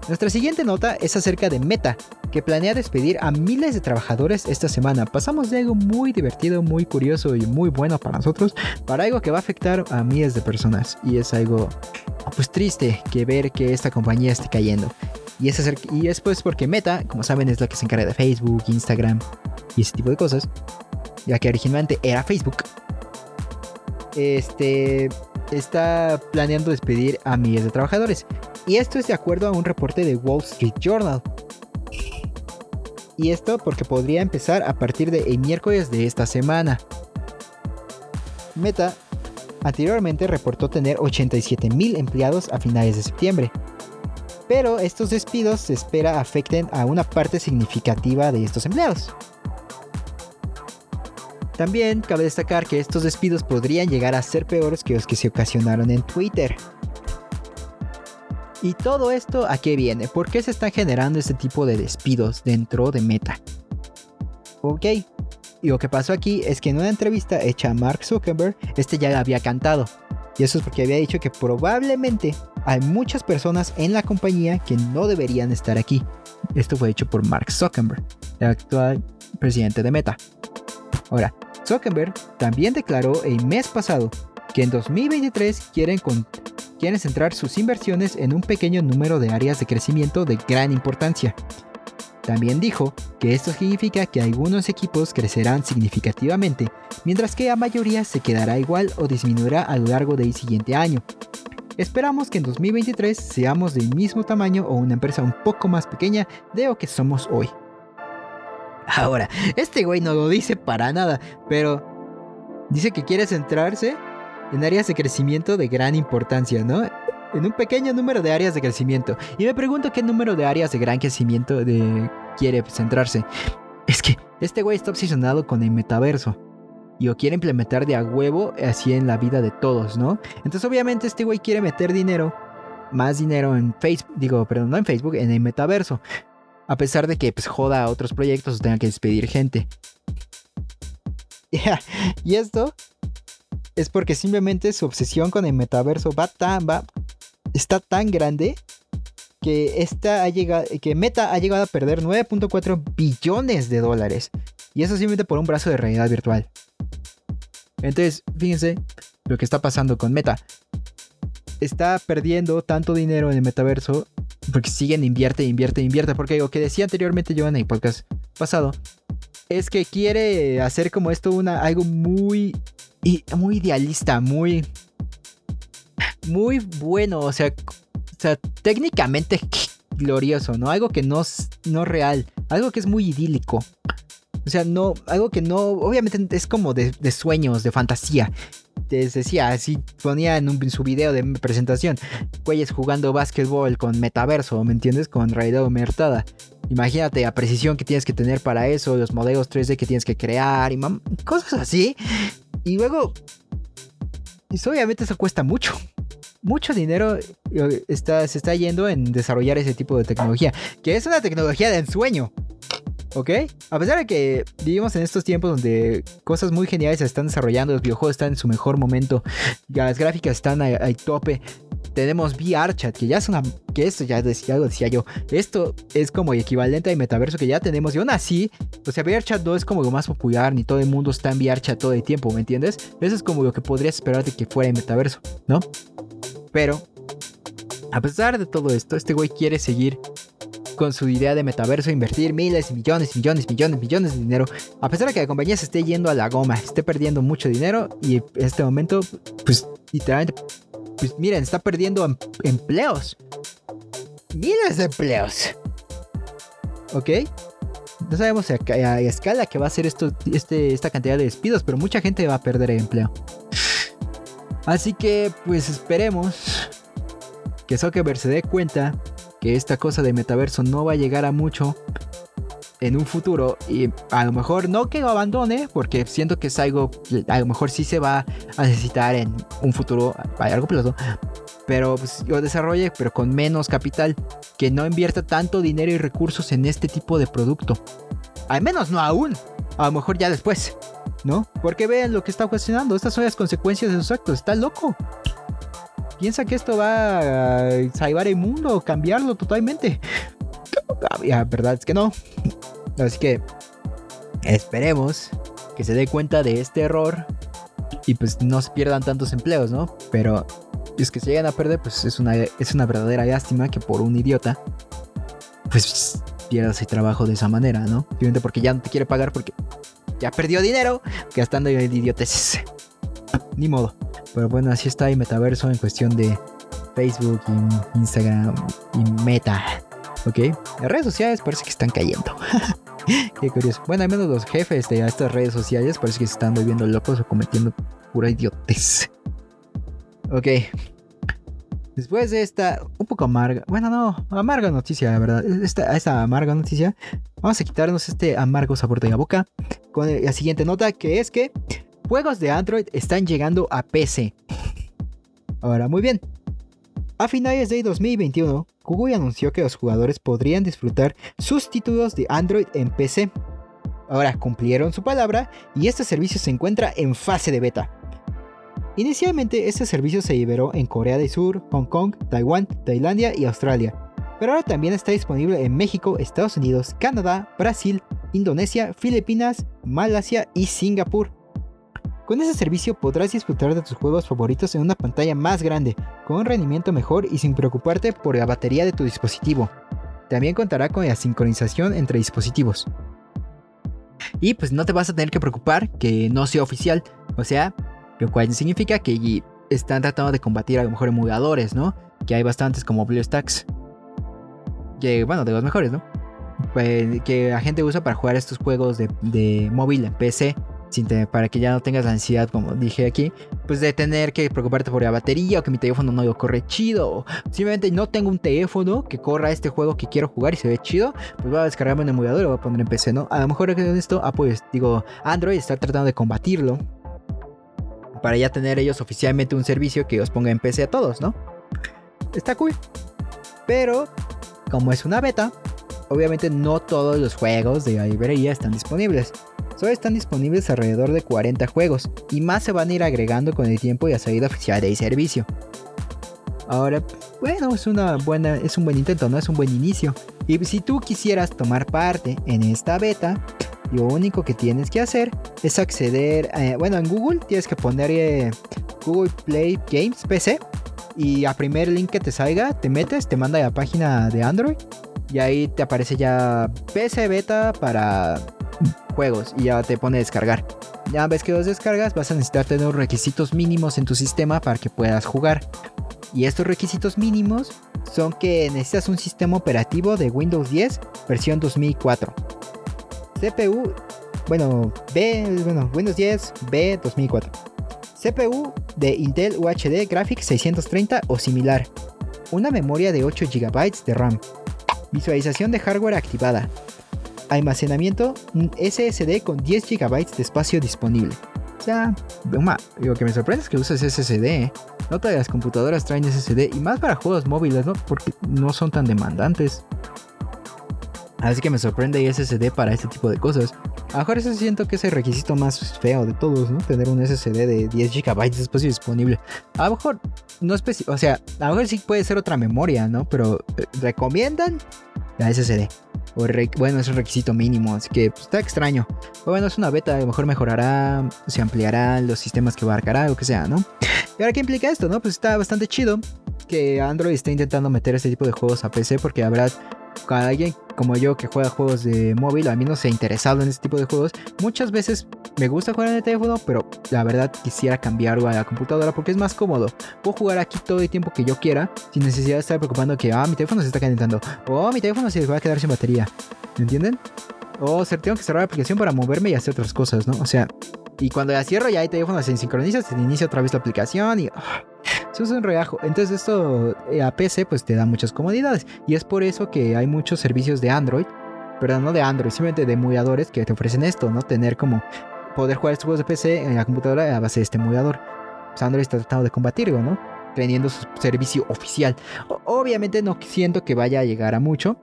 Nuestra siguiente nota es acerca de Meta, que planea despedir a miles de trabajadores esta semana. Pasamos de algo muy divertido, muy curioso y muy bueno para nosotros, para algo que va a afectar a miles de personas. Y es algo pues triste que ver que esta compañía esté cayendo. Y es, y es pues porque Meta, como saben, es la que se encarga de Facebook, Instagram y ese tipo de cosas. Ya que originalmente era Facebook. Este está planeando despedir a miles de trabajadores. Y esto es de acuerdo a un reporte de Wall Street Journal. Y esto porque podría empezar a partir de el miércoles de esta semana. Meta anteriormente reportó tener 87.000 empleados a finales de septiembre. Pero estos despidos se espera afecten a una parte significativa de estos empleados. También cabe destacar que estos despidos podrían llegar a ser peores que los que se ocasionaron en Twitter. ¿Y todo esto a qué viene? ¿Por qué se están generando este tipo de despidos dentro de Meta? Ok, y lo que pasó aquí es que en una entrevista hecha a Mark Zuckerberg, este ya había cantado. Y eso es porque había dicho que probablemente hay muchas personas en la compañía que no deberían estar aquí. Esto fue hecho por Mark Zuckerberg, el actual presidente de Meta. Ahora, Zuckerberg también declaró el mes pasado que en 2023 quieren, quieren centrar sus inversiones en un pequeño número de áreas de crecimiento de gran importancia. También dijo que esto significa que algunos equipos crecerán significativamente, mientras que la mayoría se quedará igual o disminuirá a lo largo del siguiente año. Esperamos que en 2023 seamos del mismo tamaño o una empresa un poco más pequeña de lo que somos hoy. Ahora, este güey no lo dice para nada, pero dice que quiere centrarse en áreas de crecimiento de gran importancia, ¿no? En un pequeño número de áreas de crecimiento. Y me pregunto qué número de áreas de gran crecimiento quiere centrarse. Es que este güey está obsesionado con el metaverso. Y lo quiere implementar de a huevo así en la vida de todos, ¿no? Entonces obviamente este güey quiere meter dinero, más dinero en Facebook, digo, perdón, no en Facebook, en el metaverso. A pesar de que pues, joda a otros proyectos o tenga que despedir gente. Y esto es porque simplemente su obsesión con el metaverso va tan, va, está tan grande que, esta que Meta ha llegado a perder 9.4 billones de dólares. Y eso simplemente por un brazo de realidad virtual. Entonces, fíjense lo que está pasando con Meta. Está perdiendo tanto dinero en el metaverso porque siguen invierte, invierte, invierte. Porque lo que decía anteriormente yo en el podcast pasado es que quiere hacer como esto una, algo muy, muy idealista, muy, muy bueno. O sea, o sea, técnicamente glorioso, ¿no? Algo que no es no real, algo que es muy idílico. O sea, no, algo que no, obviamente es como de, sueños, de fantasía. Te decía, así ponía en, su video de presentación, güeyes jugando básquetbol con metaverso, ¿me entiendes? Con realidad aumentada. Imagínate la precisión que tienes que tener para eso, los modelos 3D que tienes que crear y cosas así. Y luego, y obviamente eso cuesta mucho. Mucho dinero eh, está, se está yendo en desarrollar ese tipo de tecnología, que es una tecnología de ensueño. ¿Ok? A pesar de que vivimos en estos tiempos donde cosas muy geniales se están desarrollando, los videojuegos están en su mejor momento, las gráficas están al tope, tenemos VR chat, que ya es una. que esto ya, decía, decía yo. Esto es como equivalente al metaverso que ya tenemos. Y aún así, o sea, VR chat no es como lo más popular, ni todo el mundo está en VR chat todo el tiempo, ¿me entiendes? Eso es como lo que podrías esperar de que fuera el metaverso, ¿no? Pero, a pesar de todo esto, este güey quiere seguir con su idea de metaverso, invertir miles y millones, millones, millones, millones de dinero. A pesar de que la compañía se esté yendo a la goma, esté perdiendo mucho dinero y en este momento, pues literalmente, pues miren, está perdiendo em, empleos. Miles de empleos. ¿Ok? No sabemos a, escala que va a ser esto, este, esta cantidad de despidos, pero mucha gente va a perder el empleo. Así que, pues esperemos que Zuckerberg se dé cuenta que esta cosa de metaverso no va a llegar a mucho en un futuro y a lo mejor no que lo abandone porque siento que es algo a lo mejor sí se va a necesitar en un futuro a largo plazo pero pues, lo desarrolle pero con menos capital que no invierta tanto dinero y recursos en este tipo de producto. Al menos no aún a lo mejor ya después no porque vean lo que está cuestionando estas son las consecuencias de sus actos está loco piensa que esto va a salvar el mundo cambiarlo totalmente. La verdad es que no. Así que esperemos que se dé cuenta de este error y pues no se pierdan tantos empleos, ¿no? Pero es que se llegan a perder, pues es una, es una verdadera lástima que por un idiota pues pierdas el trabajo de esa manera, ¿no? Simplemente porque ya no te quiere pagar porque ya perdió dinero gastando idioteces. Ni modo. Pero bueno, así está el metaverso en cuestión de Facebook, y Instagram y Meta. ¿Ok? Las redes sociales parece que están cayendo. Qué curioso. Bueno, al menos los jefes de estas redes sociales parece que se están volviendo locos o cometiendo pura idiotez. Ok. Después de esta un poco amarga, bueno, no, amarga noticia, la verdad. Esta, esta amarga noticia, vamos a quitarnos este amargo sabor de la boca con la siguiente nota que es que juegos de Android están llegando a PC. Ahora, muy bien. A finales de 2021, Google anunció que los jugadores podrían disfrutar sus títulos de Android en PC. Ahora cumplieron su palabra y este servicio se encuentra en fase de beta. Inicialmente este servicio se liberó en Corea del Sur, Hong Kong, Taiwán, Tailandia y Australia, pero ahora también está disponible en México, Estados Unidos, Canadá, Brasil, Indonesia, Filipinas, Malasia y Singapur. Con ese servicio podrás disfrutar de tus juegos favoritos en una pantalla más grande, con un rendimiento mejor y sin preocuparte por la batería de tu dispositivo. También contará con la sincronización entre dispositivos. Y pues no te vas a tener que preocupar que no sea oficial, o sea, lo cual significa que están tratando de combatir a lo mejor emuladores, ¿no? Que hay bastantes como BlueStacks. Que, bueno, de los mejores, ¿no? Pues, que la gente usa para jugar estos juegos de, de móvil en PC para que ya no tengas la ansiedad, como dije aquí, pues de tener que preocuparte por la batería o que mi teléfono no corre chido. Simplemente no tengo un teléfono que corra este juego que quiero jugar y se ve chido, pues voy a descargarme un emulador y lo voy a poner en PC, ¿no? A lo mejor en esto, ah, pues digo, Android está tratando de combatirlo para ya tener ellos oficialmente un servicio que os ponga en PC a todos, ¿no? Está cool. Pero, como es una beta, obviamente no todos los juegos de la librería están disponibles. Solo están disponibles alrededor de 40 juegos y más se van a ir agregando con el tiempo y a salida oficial del servicio. Ahora, bueno, es una buena, es un buen intento, ¿no? Es un buen inicio. Y si tú quisieras tomar parte en esta beta, lo único que tienes que hacer es acceder, eh, bueno, en Google tienes que poner eh, Google Play Games PC y a primer link que te salga, te metes, te manda a la página de Android y ahí te aparece ya PC beta para juegos y ya te pone descargar. Ya ves que los descargas, vas a necesitar tener requisitos mínimos en tu sistema para que puedas jugar. Y estos requisitos mínimos son que necesitas un sistema operativo de Windows 10 versión 2004. CPU, bueno, B, bueno, Windows 10 B 2004. CPU de Intel UHD Graphics 630 o similar. Una memoria de 8 GB de RAM. Visualización de hardware activada almacenamiento SSD con 10 GB de espacio disponible. O sea, lo que me sorprende es que usas SSD. ¿eh? No todas las computadoras traen SSD y más para juegos móviles, ¿no? Porque no son tan demandantes. Así que me sorprende SSD para este tipo de cosas. A lo mejor eso siento que es el requisito más feo de todos, ¿no? Tener un SSD de 10 GB de espacio disponible. A lo mejor no es o sea, a lo mejor sí puede ser otra memoria, ¿no? Pero eh, recomiendan la SSD. Bueno, es un requisito mínimo, así que pues, está extraño. Pero bueno, es una beta, a lo mejor mejorará, se ampliará los sistemas que abarcará, lo que sea, ¿no? Y ahora, ¿qué implica esto, no? Pues está bastante chido que Android esté intentando meter este tipo de juegos a PC porque habrá alguien como yo que juega juegos de móvil, a mí no se ha interesado en este tipo de juegos, muchas veces me gusta jugar en el teléfono, pero la verdad quisiera cambiarlo a la computadora porque es más cómodo. Puedo jugar aquí todo el tiempo que yo quiera sin necesidad de estar preocupando que, ah, mi teléfono se está calentando, o oh, mi teléfono se va a quedar sin batería. ¿Me entienden? O sea, tengo que cerrar la aplicación para moverme y hacer otras cosas, ¿no? O sea, y cuando la cierro ya hay teléfono se sincroniza, se inicia otra vez la aplicación y... Ah, eso es un regajo. Entonces esto eh, a PC pues te da muchas comodidades. Y es por eso que hay muchos servicios de Android. Perdón, no de Android, simplemente de emuladores que te ofrecen esto, ¿no? Tener como poder jugar estos juegos de PC en la computadora a base de este emulador. Pues Android está tratando de combatirlo, ¿no? Teniendo su servicio oficial. obviamente no siento que vaya a llegar a mucho.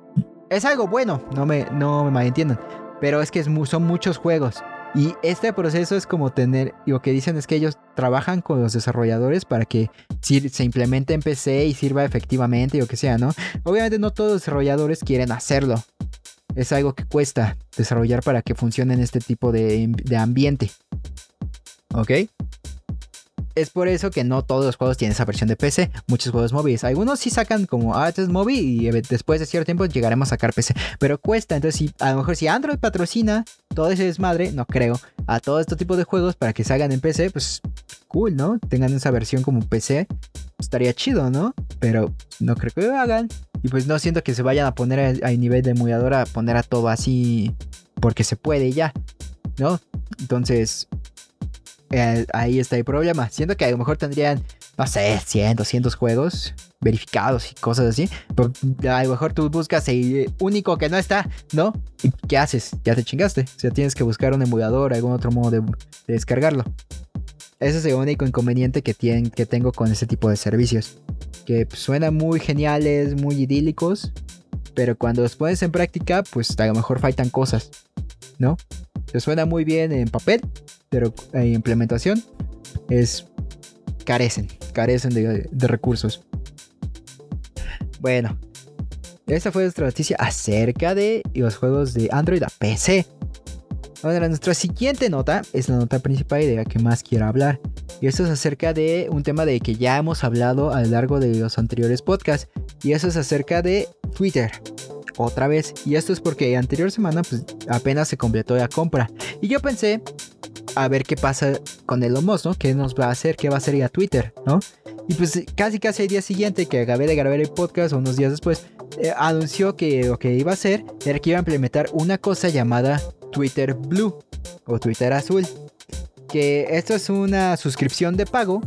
Es algo bueno, no me, no me malentiendan. Pero es que son muchos juegos. Y este proceso es como tener, lo que dicen es que ellos trabajan con los desarrolladores para que se implemente en PC y sirva efectivamente o que sea, ¿no? Obviamente no todos los desarrolladores quieren hacerlo. Es algo que cuesta desarrollar para que funcione en este tipo de, de ambiente. ¿Ok? es por eso que no todos los juegos tienen esa versión de PC. Muchos juegos móviles. Algunos sí sacan como, ah, este es móvil y después de cierto tiempo llegaremos a sacar PC. Pero cuesta. Entonces, si, a lo mejor si Android patrocina todo ese desmadre, no creo, a todo este tipo de juegos para que salgan en PC, pues cool, ¿no? Tengan esa versión como PC. Estaría chido, ¿no? Pero no creo que lo hagan. Y pues no siento que se vayan a poner a, nivel de emulador a poner a todo así porque se puede ya, ¿no? Entonces, eh, ahí está el problema. Siento que a lo mejor tendrían, no sé, 100, 200 juegos verificados y cosas así. Pero a lo mejor tú buscas el único que no está, ¿no? ¿Y qué haces? Ya te chingaste. O sea, tienes que buscar un emulador, algún otro modo de, descargarlo. Ese es el único inconveniente que, tienen, que tengo con este tipo de servicios. Que suenan muy geniales, muy idílicos. Pero cuando los pones en práctica, pues a lo mejor faltan cosas, ¿no? Se suena muy bien en papel, pero en implementación es carecen, carecen de, recursos. Bueno, esta fue nuestra noticia acerca de los juegos de Android a PC. Ahora, nuestra siguiente nota es la nota principal y de la que más quiero hablar. Y esto es acerca de un tema de que ya hemos hablado a lo largo de los anteriores podcasts. Y eso es acerca de Twitter. Otra vez. Y esto es porque anterior semana pues, apenas se completó la compra. Y yo pensé, a ver qué pasa con el Musk, ¿no? ¿Qué nos va a hacer? ¿Qué va a hacer ya Twitter, ¿no? Y pues casi casi el día siguiente que acabé de grabar el podcast, o unos días después, eh, anunció que lo que iba a hacer era que iba a implementar una cosa llamada Twitter Blue o Twitter Azul. Que esto es una suscripción de pago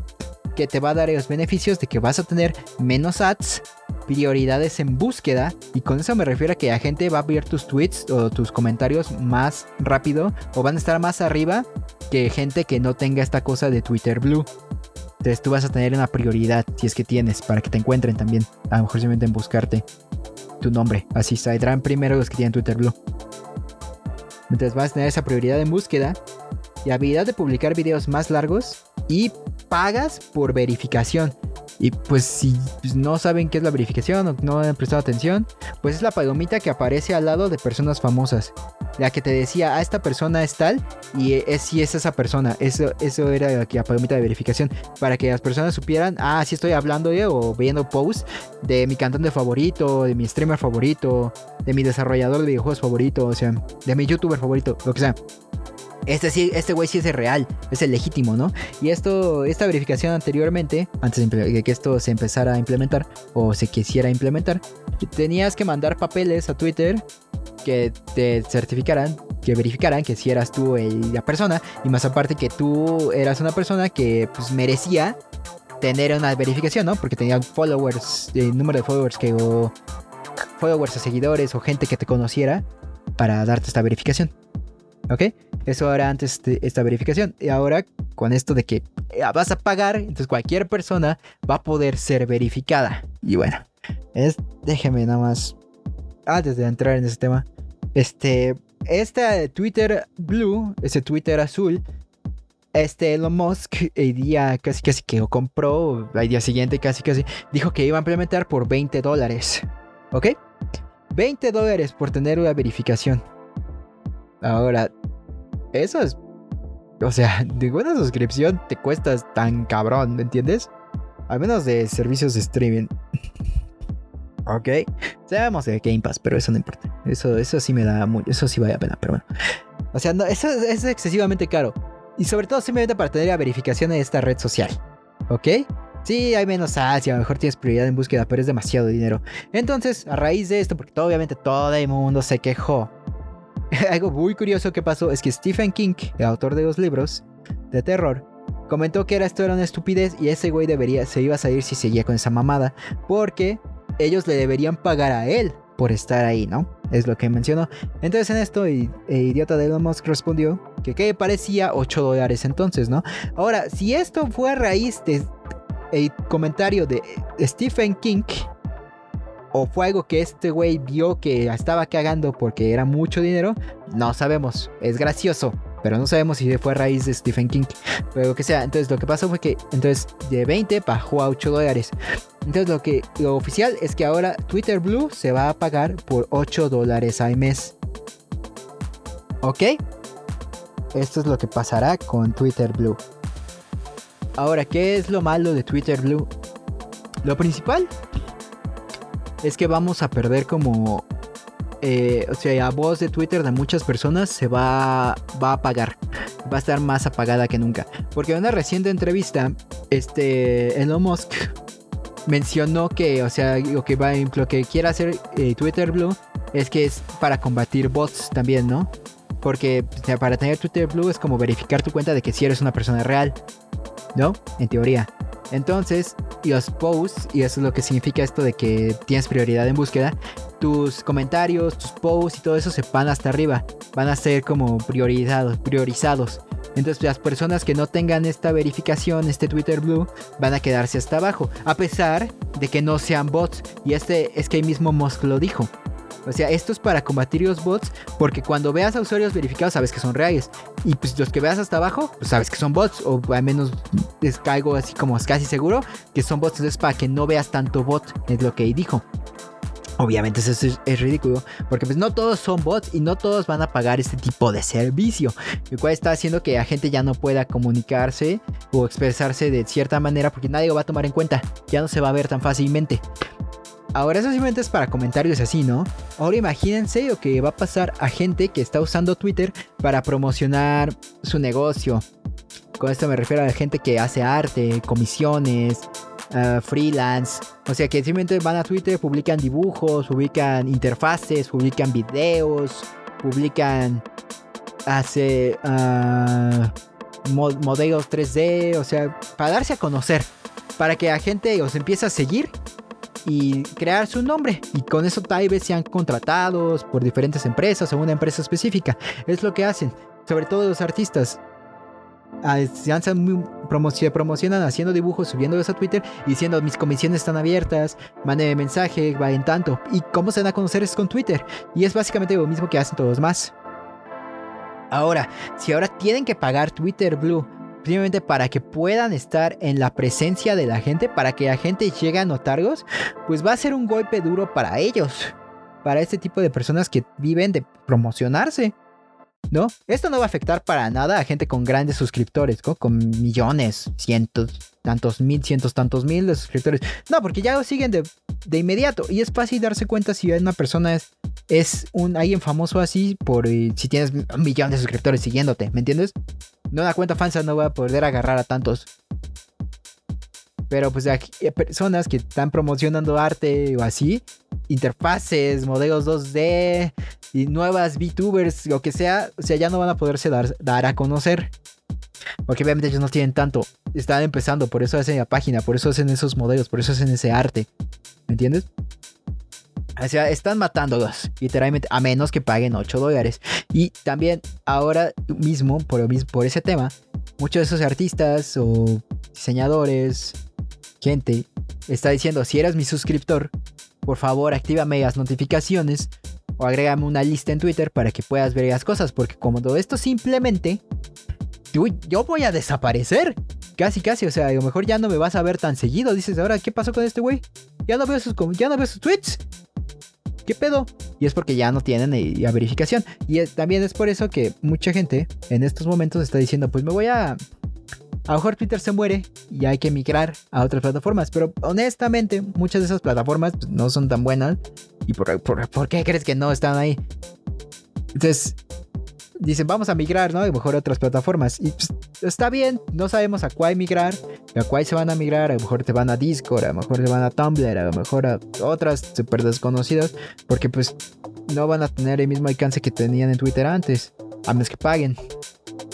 que te va a dar los beneficios de que vas a tener menos ads, prioridades en búsqueda, y con eso me refiero a que la gente va a ver tus tweets o tus comentarios más rápido o van a estar más arriba que gente que no tenga esta cosa de Twitter Blue. Entonces tú vas a tener una prioridad, si es que tienes, para que te encuentren también. A lo mejor simplemente en buscarte tu nombre. Así saldrán primero los que tienen Twitter Blue. Entonces vas a tener esa prioridad en búsqueda y habilidad de publicar videos más largos y pagas por verificación. Y pues si no saben qué es la verificación o no han prestado atención, pues es la palomita que aparece al lado de personas famosas. La que te decía, ah, esta persona es tal y es si es esa persona. Eso, eso era la palomita de verificación. Para que las personas supieran, ah, si estoy hablando yo o viendo posts de mi cantante favorito, de mi streamer favorito, de mi desarrollador de videojuegos favorito, o sea, de mi youtuber favorito, lo que sea. Este sí, este güey sí es el real, es el legítimo, ¿no? Y esto, esta verificación anteriormente, antes de que esto se empezara a implementar o se quisiera implementar, tenías que mandar papeles a Twitter que te certificaran, que verificaran que si eras tú la persona y más aparte que tú eras una persona que pues merecía tener una verificación, ¿no? Porque tenía followers, el número de followers que o followers o seguidores o gente que te conociera para darte esta verificación. ¿Ok? Eso era antes de esta verificación. Y ahora con esto de que vas a pagar, entonces cualquier persona va a poder ser verificada. Y bueno, es, déjeme nada más, antes de entrar en ese tema, este, esta Twitter Blue, ese Twitter azul, este Elon Musk el día casi casi que lo compró, el día siguiente casi casi, dijo que iba a implementar por 20 dólares. ¿Ok? 20 dólares por tener una verificación. Ahora, eso es. O sea, de buena suscripción te cuestas tan cabrón, ¿me entiendes? Al menos de servicios de streaming. ok. Sabemos de Game Pass, pero eso no importa. Eso, eso sí me da mucho. Eso sí vale la pena, pero bueno. O sea, eso, es excesivamente caro. Y sobre todo simplemente para tener la verificación de esta red social. ¿Ok? Sí, hay menos ads a lo mejor tienes prioridad en búsqueda, pero es demasiado dinero. Entonces, a raíz de esto, porque obviamente todo el mundo se quejó algo muy curioso que pasó es que Stephen King, el autor de los libros de terror, comentó que era esto era una estupidez y ese güey debería, se iba a salir si seguía con esa mamada, porque ellos le deberían pagar a él por estar ahí, ¿no? Es lo que mencionó. Entonces en esto, el, idiota de Elon Musk respondió que qué parecía 8 dólares entonces, ¿no? Ahora, si esto fue a raíz de comentario de Stephen King, o fue algo que este güey vio que estaba cagando porque era mucho dinero, no sabemos. Es gracioso, pero no sabemos si fue raíz de Stephen King. Pero lo que sea, entonces lo que pasó fue que entonces de 20 bajó a 8 dólares. Entonces lo que lo oficial es que ahora Twitter Blue se va a pagar por 8 dólares al mes. ¿Ok? Esto es lo que pasará con Twitter Blue. Ahora, ¿qué es lo malo de Twitter Blue? Lo principal es que vamos a perder como... Eh, o sea, la voz de Twitter de muchas personas se va, va a apagar. Va a estar más apagada que nunca. Porque en una reciente entrevista, este Elon Musk mencionó que, o sea, lo que, va, lo que quiere hacer eh, Twitter Blue es que es para combatir bots también, ¿no? Porque para tener Twitter Blue es como verificar tu cuenta de que si eres una persona real, ¿no? En teoría. Entonces, los posts, y eso es lo que significa esto de que tienes prioridad en búsqueda, tus comentarios, tus posts y todo eso se van hasta arriba, van a ser como priorizados, priorizados. Entonces las personas que no tengan esta verificación, este Twitter Blue, van a quedarse hasta abajo, a pesar de que no sean bots. Y este es que el mismo Musk lo dijo. O sea, esto es para combatir los bots, porque cuando veas a usuarios verificados sabes que son reales. Y pues los que veas hasta abajo, pues sabes que son bots, o al menos es algo así como casi seguro que son bots. Entonces, para que no veas tanto bot, es lo que dijo. Obviamente eso es, ridículo, porque pues no todos son bots y no todos van a pagar este tipo de servicio, lo cual está haciendo que la gente ya no pueda comunicarse o expresarse de cierta manera porque nadie lo va a tomar en cuenta, ya no se va a ver tan fácilmente. Ahora eso simplemente es para comentarios así, ¿no? Ahora imagínense lo que va a pasar a gente que está usando Twitter para promocionar su negocio. Con esto me refiero a la gente que hace arte, comisiones, eh, freelance. O sea que simplemente van a Twitter, publican dibujos, publican interfaces, publican videos, publican hace uh, modelos 3D, o sea, para darse a conocer, para que la gente os empiece a seguir y crear su nombre. Y con eso tal vez sean contratados por diferentes empresas o una empresa específica. Es lo que hacen, sobre todo los artistas. Ah, se promocionan haciendo dibujos, subiéndolos a Twitter diciendo mis comisiones están abiertas, mande mensaje, vayan tanto. ¿Y cómo se dan a conocer es con Twitter? Y es básicamente lo mismo que hacen todos más. Ahora, si ahora tienen que pagar Twitter Blue simplemente para que puedan estar en la presencia de la gente, para que la gente llegue a notarlos, pues va a ser un golpe duro para ellos, para este tipo de personas que viven de promocionarse. ¿No? Esto no va a afectar para nada a gente con grandes suscriptores, con millones, cientos, tantos mil, cientos, tantos mil de suscriptores. No, porque ya lo siguen de, inmediato y es fácil darse cuenta si una persona es, es un alguien famoso así por eh, si tienes un millón de suscriptores siguiéndote, ¿me entiendes? No una cuenta falsa no va a poder agarrar a tantos. Pero pues eh, personas que están promocionando arte o así, interfaces, modelos 2D y nuevas VTubers, lo que sea, o sea, ya no van a poderse dar, dar a conocer. Porque obviamente ellos no tienen tanto. Están empezando, por eso hacen la página, por eso hacen esos modelos, por eso hacen ese arte. ¿Me entiendes? O sea, están matándolos, literalmente, a menos que paguen 8 dólares. Y también ahora mismo, por, por ese tema, muchos de esos artistas o diseñadores gente está diciendo, si eres mi suscriptor, por favor actívame las notificaciones o agrégame una lista en Twitter para que puedas ver las cosas, porque como todo esto simplemente, yo, yo voy a desaparecer. Casi, casi, o sea, a lo mejor ya no me vas a ver tan seguido. Dices, ahora, ¿qué pasó con este güey? Ya no veo sus, ya no veo sus tweets. ¿Qué pedo? Y es porque ya no tienen la verificación. Y también es por eso que mucha gente en estos momentos está diciendo, pues me voy a a lo mejor Twitter se muere y hay que migrar a otras plataformas. Pero honestamente, muchas de esas plataformas pues, no son tan buenas. ¿Y por, por, qué crees que no están ahí? Entonces, dicen, vamos a migrar, ¿no? A lo mejor a otras plataformas. Y pues, está bien, no sabemos a cuál migrar, a cuál se van a migrar. A lo mejor te van a Discord, a lo mejor te van a Tumblr, a lo mejor a otras súper desconocidas. Porque pues no van a tener el mismo alcance que tenían en Twitter antes. A menos que paguen.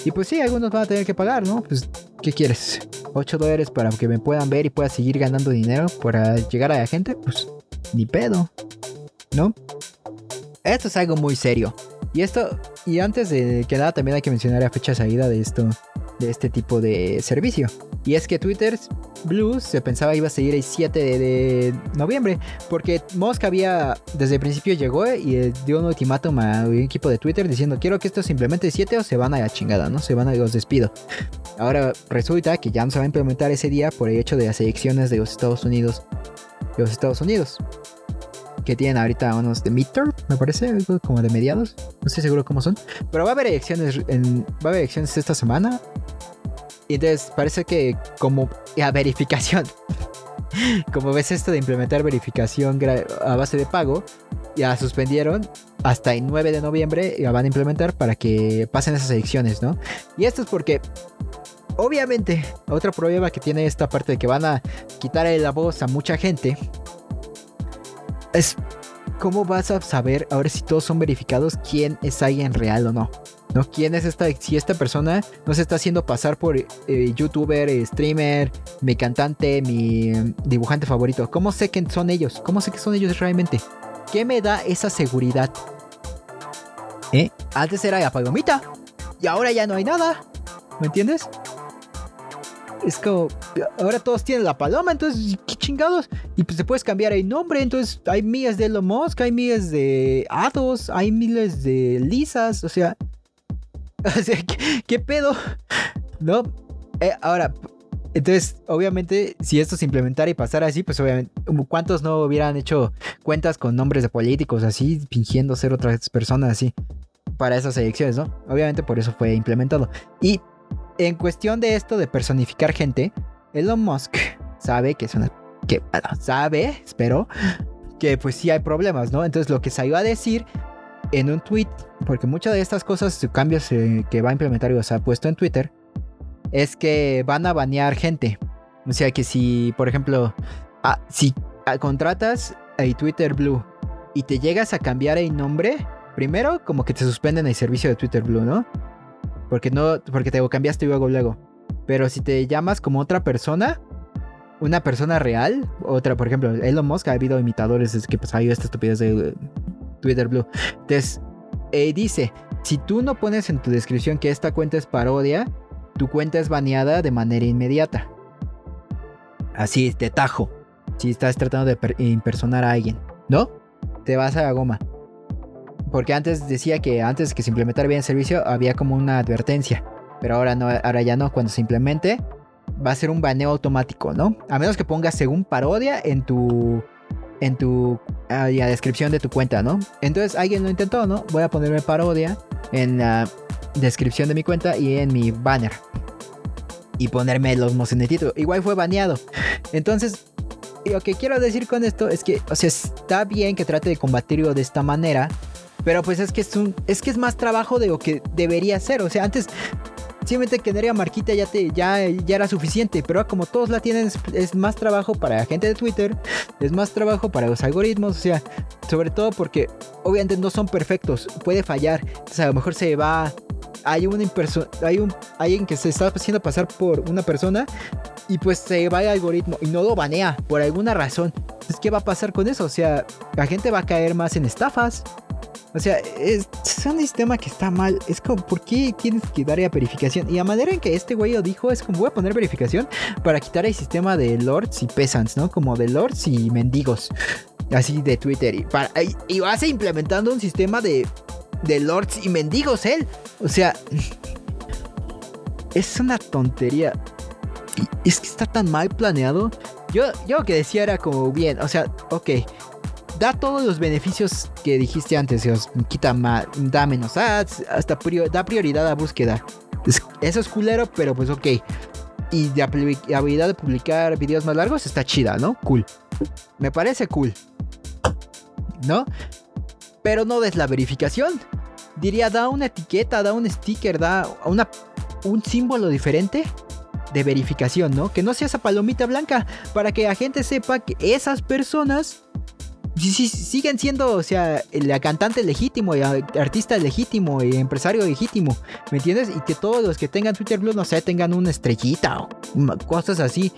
Y pues sí, algunos van a tener que pagar, ¿no? Pues, ¿qué quieres? 8 dólares para que me puedan ver y pueda seguir ganando dinero para llegar a la gente, pues ni pedo, ¿no? Esto es algo muy serio. Y esto, y antes de que nada, también hay que mencionar la fecha de salida de esto de este tipo de servicio. Y es que Twitter Blue se pensaba iba a seguir el 7 de, noviembre, porque Musk había, desde el principio llegó y dio un ultimátum a un equipo de Twitter diciendo quiero que esto se implemente el 7 o se van a la chingada, ¿no? Se van a los despido. Ahora resulta que ya no se va a implementar ese día por el hecho de las elecciones de los Estados Unidos. De los Estados Unidos que tienen ahorita unos de midterm, me parece, algo como de mediados. No estoy seguro cómo son. Pero va a haber elecciones, en, va a haber elecciones esta semana. Y entonces parece que como la verificación, como ves esto de implementar verificación a base de pago, ya suspendieron hasta el 9 de noviembre, la van a implementar para que pasen esas elecciones, ¿no? Y esto es porque obviamente, otra problema que tiene esta parte de que van a quitar la voz a mucha gente cómo vas a saber ahora si todos son verificados quién es alguien real o no. ¿No? ¿Quién es esta? Si esta persona no se está haciendo pasar por eh, youtuber, eh, streamer, mi cantante, mi mm, dibujante favorito. ¿Cómo sé que son ellos? ¿Cómo sé que son ellos realmente? ¿Qué me da esa seguridad? ¿Eh? Antes era la palomita. Y ahora ya no hay nada. ¿Me entiendes? Es como. Ahora todos tienen la paloma. Entonces, ¿qué chingados? Y pues te puedes cambiar el nombre, entonces hay miles de Elon Musk, hay miles de Ados, hay miles de Lisas, o sea... O sea, ¿qué, pedo? ¿No? Eh, ahora, entonces, obviamente, si esto se implementara y pasara así, pues obviamente, ¿cuántos no hubieran hecho cuentas con nombres de políticos así, fingiendo ser otras personas así, para esas elecciones, ¿no? Obviamente por eso fue implementado. Y en cuestión de esto de personificar gente, Elon Musk sabe que es una... que, bueno, sabe, espero, que pues sí hay problemas, ¿no? Entonces lo que salió a decir en un tweet, porque muchas de estas cosas, cambios que va a implementar y se ha puesto en Twitter, es que van a banear gente. O sea que si, por ejemplo, ah, si contratas a Twitter Blue y te llegas a cambiar el nombre, primero como que te suspenden el servicio de Twitter Blue, ¿no? Porque no, porque te cambiaste luego luego. Pero si te llamas como otra persona, una persona real, otra, por ejemplo, Elon Musk ha habido imitadores desde que pues, ha esta estupidez de Twitter Blue. Entonces, eh, dice, si tú no pones en tu descripción que esta cuenta es parodia, tu cuenta es baneada de manera inmediata. Así, de tajo. Si estás tratando de impersonar a alguien, ¿no? Te vas a la goma. Porque antes decía que antes que se implementara bien el servicio había como una advertencia. Pero ahora no, ahora ya no. Cuando se implemente, va a ser un baneo automático, ¿no? A menos que pongas según parodia en tu. En tu ah, descripción de tu cuenta, ¿no? Entonces alguien lo intentó, ¿no? Voy a ponerme parodia en la descripción de mi cuenta y en mi banner. Y ponerme los mos en el título. Igual fue baneado. Entonces, lo que quiero decir con esto es que, o sea, está bien que trate de combatirlo de esta manera. Pero pues es que es un. Es que es más trabajo de lo que debería ser. O sea, antes simplemente que tendría marquita ya, te, ya, ya era suficiente. Pero como todos la tienen, es, más trabajo para la gente de Twitter. Es más trabajo para los algoritmos. O sea, sobre todo porque obviamente no son perfectos. Puede fallar. Entonces a lo mejor se va hay una hay un alguien que se está haciendo pasar por una persona y pues se va el algoritmo y no lo banea por alguna razón. Entonces, ¿qué va a pasar con eso? O sea, la gente va a caer más en estafas. O sea, es, un sistema que está mal. Es como, ¿por qué tienes que dar a verificación? Y a manera en que este güey lo dijo, es como voy a poner verificación para quitar el sistema de lords y peasants, ¿no? Como de lords y mendigos. Así de Twitter. Y, para, y, vas implementando un sistema de de lords y mendigos él. O sea, es una tontería. Es que está tan mal planeado. Yo, yo lo que decía era como bien, o sea, ok. Da todos los beneficios que dijiste antes, quita más, da menos ads, hasta da prioridad a búsqueda. eso es culero, pero pues ok. Y la habilidad de publicar videos más largos está chida, ¿no? Cool. Me parece cool. ¿No? pero no des la verificación. Diría, da una etiqueta, da un sticker, da una, un símbolo diferente de verificación, ¿no? Que no sea esa palomita blanca, para que la gente sepa que esas personas siguen siendo, o sea, el cantante legítimo, el artista legítimo, y empresario legítimo, ¿me entiendes? Y que todos los que tengan Twitter Blue, no sé, tengan una estrellita o cosas así.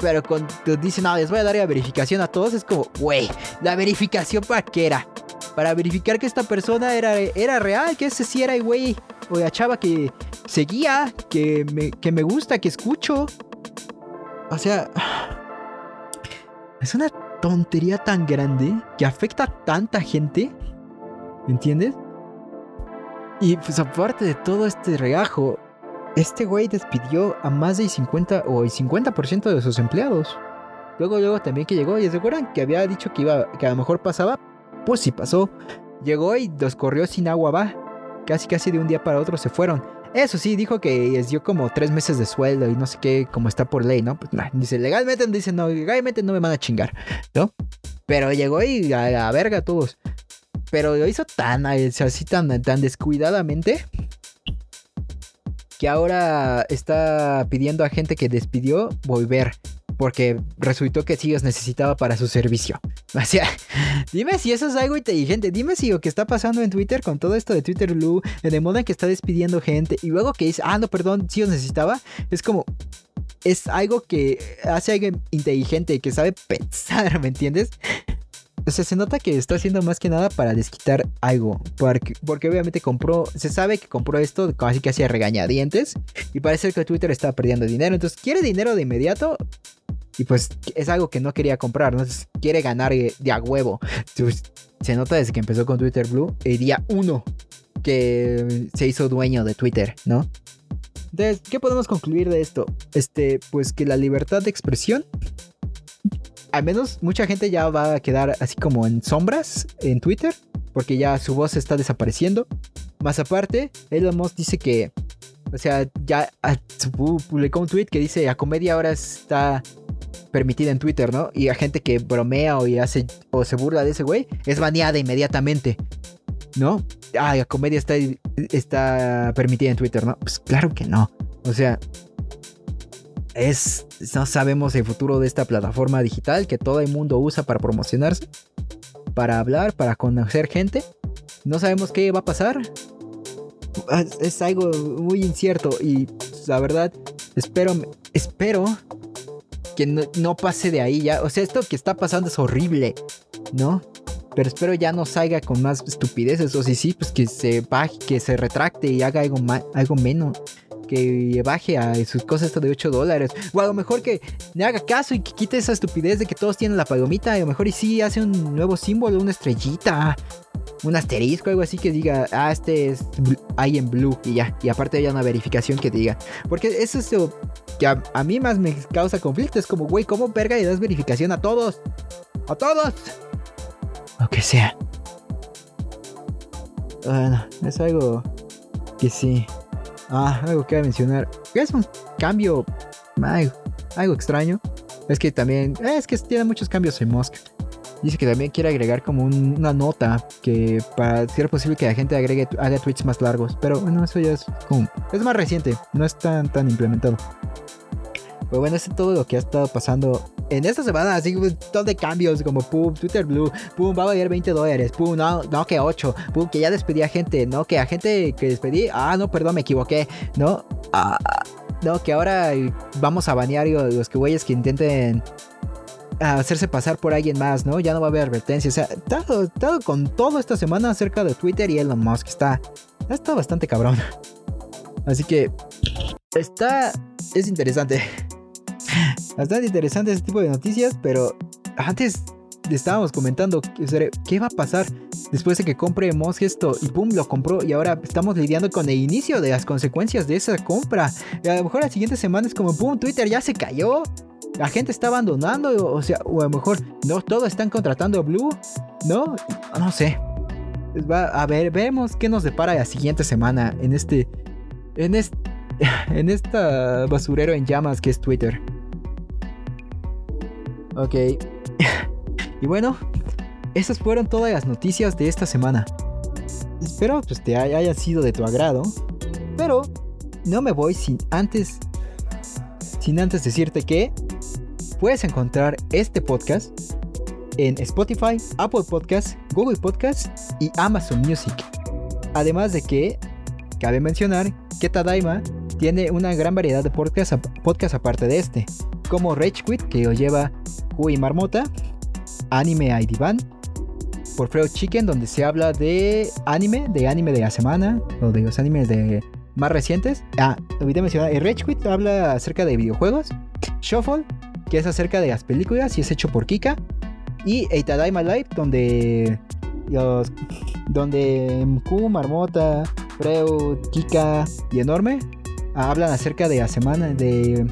Pero cuando dicen, no, les voy a dar la verificación a todos, es como, güey, la verificación para qué era para verificar que esta persona era, era real, que ese sí era el güey o la chava que seguía, que me, que me gusta, que escucho. O sea, es una tontería tan grande que afecta a tanta gente. ¿Me entiendes? Y pues aparte de todo este regajo, este güey despidió a más del 50 o el 50% de sus empleados. Luego, luego también que llegó, y se acuerdan que había dicho que iba, que a lo mejor pasaba, pues sí pasó. Llegó y los corrió sin agua, va. Casi casi de un día para otro se fueron. Eso sí, dijo que les dio como tres meses de sueldo y no sé qué, como está por ley, ¿no? Pues dice, legalmente, dice, no, legalmente no me van a chingar, ¿no? Pero llegó y a verga todos. Pero lo hizo tan, así tan, tan descuidadamente que ahora está pidiendo a gente que despidió volver porque resultó que sí los necesitaba para su servicio. O sea, dime si eso es algo inteligente, dime si lo que está pasando en Twitter con todo esto de Twitter Blue, en el modo en que está despidiendo gente y luego que dice, ah, no, perdón, sí los necesitaba, es como, es algo que hace alguien inteligente, que sabe pensar, ¿me entiendes? O sea, se nota que está haciendo más que nada para desquitar algo. Porque, porque obviamente compró. Se sabe que compró esto casi que hacía regañadientes. Y parece que Twitter está perdiendo dinero. Entonces, ¿quiere dinero de inmediato? Y pues es algo que no quería comprar, ¿no? quiere ganar de a huevo. se nota desde que empezó con Twitter Blue, el día uno que se hizo dueño de Twitter, ¿no? Entonces, ¿qué podemos concluir de esto? Este, pues que la libertad de expresión, al menos mucha gente ya va a quedar así como en sombras en Twitter, porque ya su voz está desapareciendo. Más aparte, Elon Musk dice que, o sea, ya ah, publicó un tweet que dice, la comedia ahora está permitida en Twitter, ¿no? Y a gente que bromea o, hace, o se burla de ese güey es baneada inmediatamente. ¿No? Ah, la comedia está, está permitida en Twitter, ¿no? Pues claro que no. O sea, es. No sabemos el futuro de esta plataforma digital que todo el mundo usa para promocionarse, para hablar, para conocer gente. No sabemos qué va a pasar. Es algo muy incierto y la verdad, espero, espero que no, pase de ahí ya. O sea, esto que está pasando es horrible, ¿no? Pero espero ya no salga con más estupideces. O si sí, pues que se baje, que se retracte y haga algo, algo menos. Que baje a sus cosas de 8 dólares. O a lo mejor que le haga caso y que quite esa estupidez de que todos tienen la palomita. A lo mejor y sí hace un nuevo símbolo, una estrellita un asterisco, algo así que diga, ah, este es I en blue y ya. Y aparte haya una verificación que diga. Porque eso es lo que a, mí más me causa conflicto. Es como, güey, ¿cómo verga y das verificación a todos? ¡A todos! Lo que sea. Bueno, es algo que sí. Ah, algo que voy a mencionar. Es un cambio. Algo, extraño. Es que también. Es que tiene muchos cambios en Musk. Dice que también quiere agregar como una nota que para ser posible que la gente agregue haga tweets más largos. Pero bueno, eso ya es como, es más reciente, no es tan, tan implementado. Pero bueno, eso es todo lo que ha estado pasando en esta semana. Así un montón de cambios como pum, Twitter Blue, pum, va a valer 20 dólares, pum, no, no, que 8, pum, que ya despedí a gente, no, que a gente que despedí, ah, no, perdón, me equivoqué, no, ah, no, que ahora vamos a banear los que güeyes que intenten a hacerse pasar por alguien más, ¿no? Ya no va a haber advertencia. O sea, todo, todo con todo esta semana acerca de Twitter y Elon Musk. Está, está bastante cabrón. Así que está, es interesante. Bastante interesante este tipo de noticias, pero antes estábamos comentando qué va a pasar después de que compre Musk esto y pum, lo compró y ahora estamos lidiando con el inicio de las consecuencias de esa compra. A lo mejor la siguiente semana es como pum, Twitter ya se cayó la gente está abandonando, o sea, o a lo mejor no todos están contratando a Blue, ¿no? No sé. Va, a ver, vemos qué nos depara la siguiente semana en este, en este, en esta basurero en llamas que es Twitter. Ok. y bueno, esas fueron todas las noticias de esta semana. Espero pues te haya sido de tu agrado, pero no me voy sin antes sin antes decirte que puedes encontrar este podcast en Spotify, Apple Podcasts, Google Podcasts y Amazon Music. Además de que, cabe mencionar que Tadaima tiene una gran variedad de podcasts, podcast aparte de este, como Rage Quit, que lo lleva Q Marmota, Anime ID por Freo Chicken, donde se habla de anime, de anime de la semana, o de los animes de más recientes. Ah, olvidé mencionar, Rage Quit habla acerca de videojuegos. Shuffle que es acerca de las películas y es hecho por Kika. Y Eitadaima Live, donde los, donde Q, Marmota, Freud, Kika y Enorme hablan acerca de la semana, de,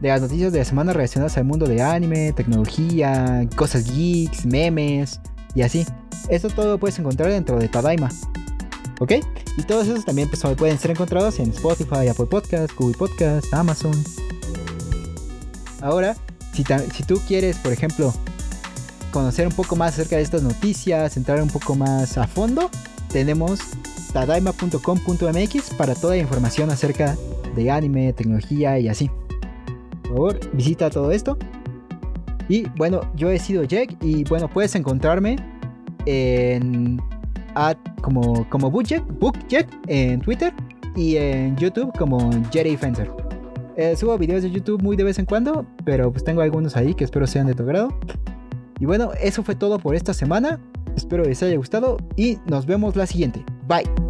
de las noticias de la semana relacionadas al mundo de anime, tecnología, cosas geeks, memes y así. Esto todo lo puedes encontrar dentro de Tadaima. ¿Ok? Y todos esos también pues, pueden ser encontrados en Spotify, Apple Podcasts, Google Podcasts, Amazon. Ahora, si, tú quieres, por ejemplo, conocer un poco más acerca de estas noticias, entrar un poco más a fondo, tenemos tadaima.com.mx para toda la información acerca de anime, tecnología y así. Favor, visita todo esto. Y bueno, yo he sido Jack y bueno, puedes encontrarme en como, como Bookjack, Bookjack en Twitter y en YouTube como Jerry Fencer. Eh, subo videos de YouTube muy de vez en cuando, pero pues tengo algunos ahí que espero sean de tu grado. Y bueno, eso fue todo por esta semana. Espero les haya gustado y nos vemos la siguiente. Bye.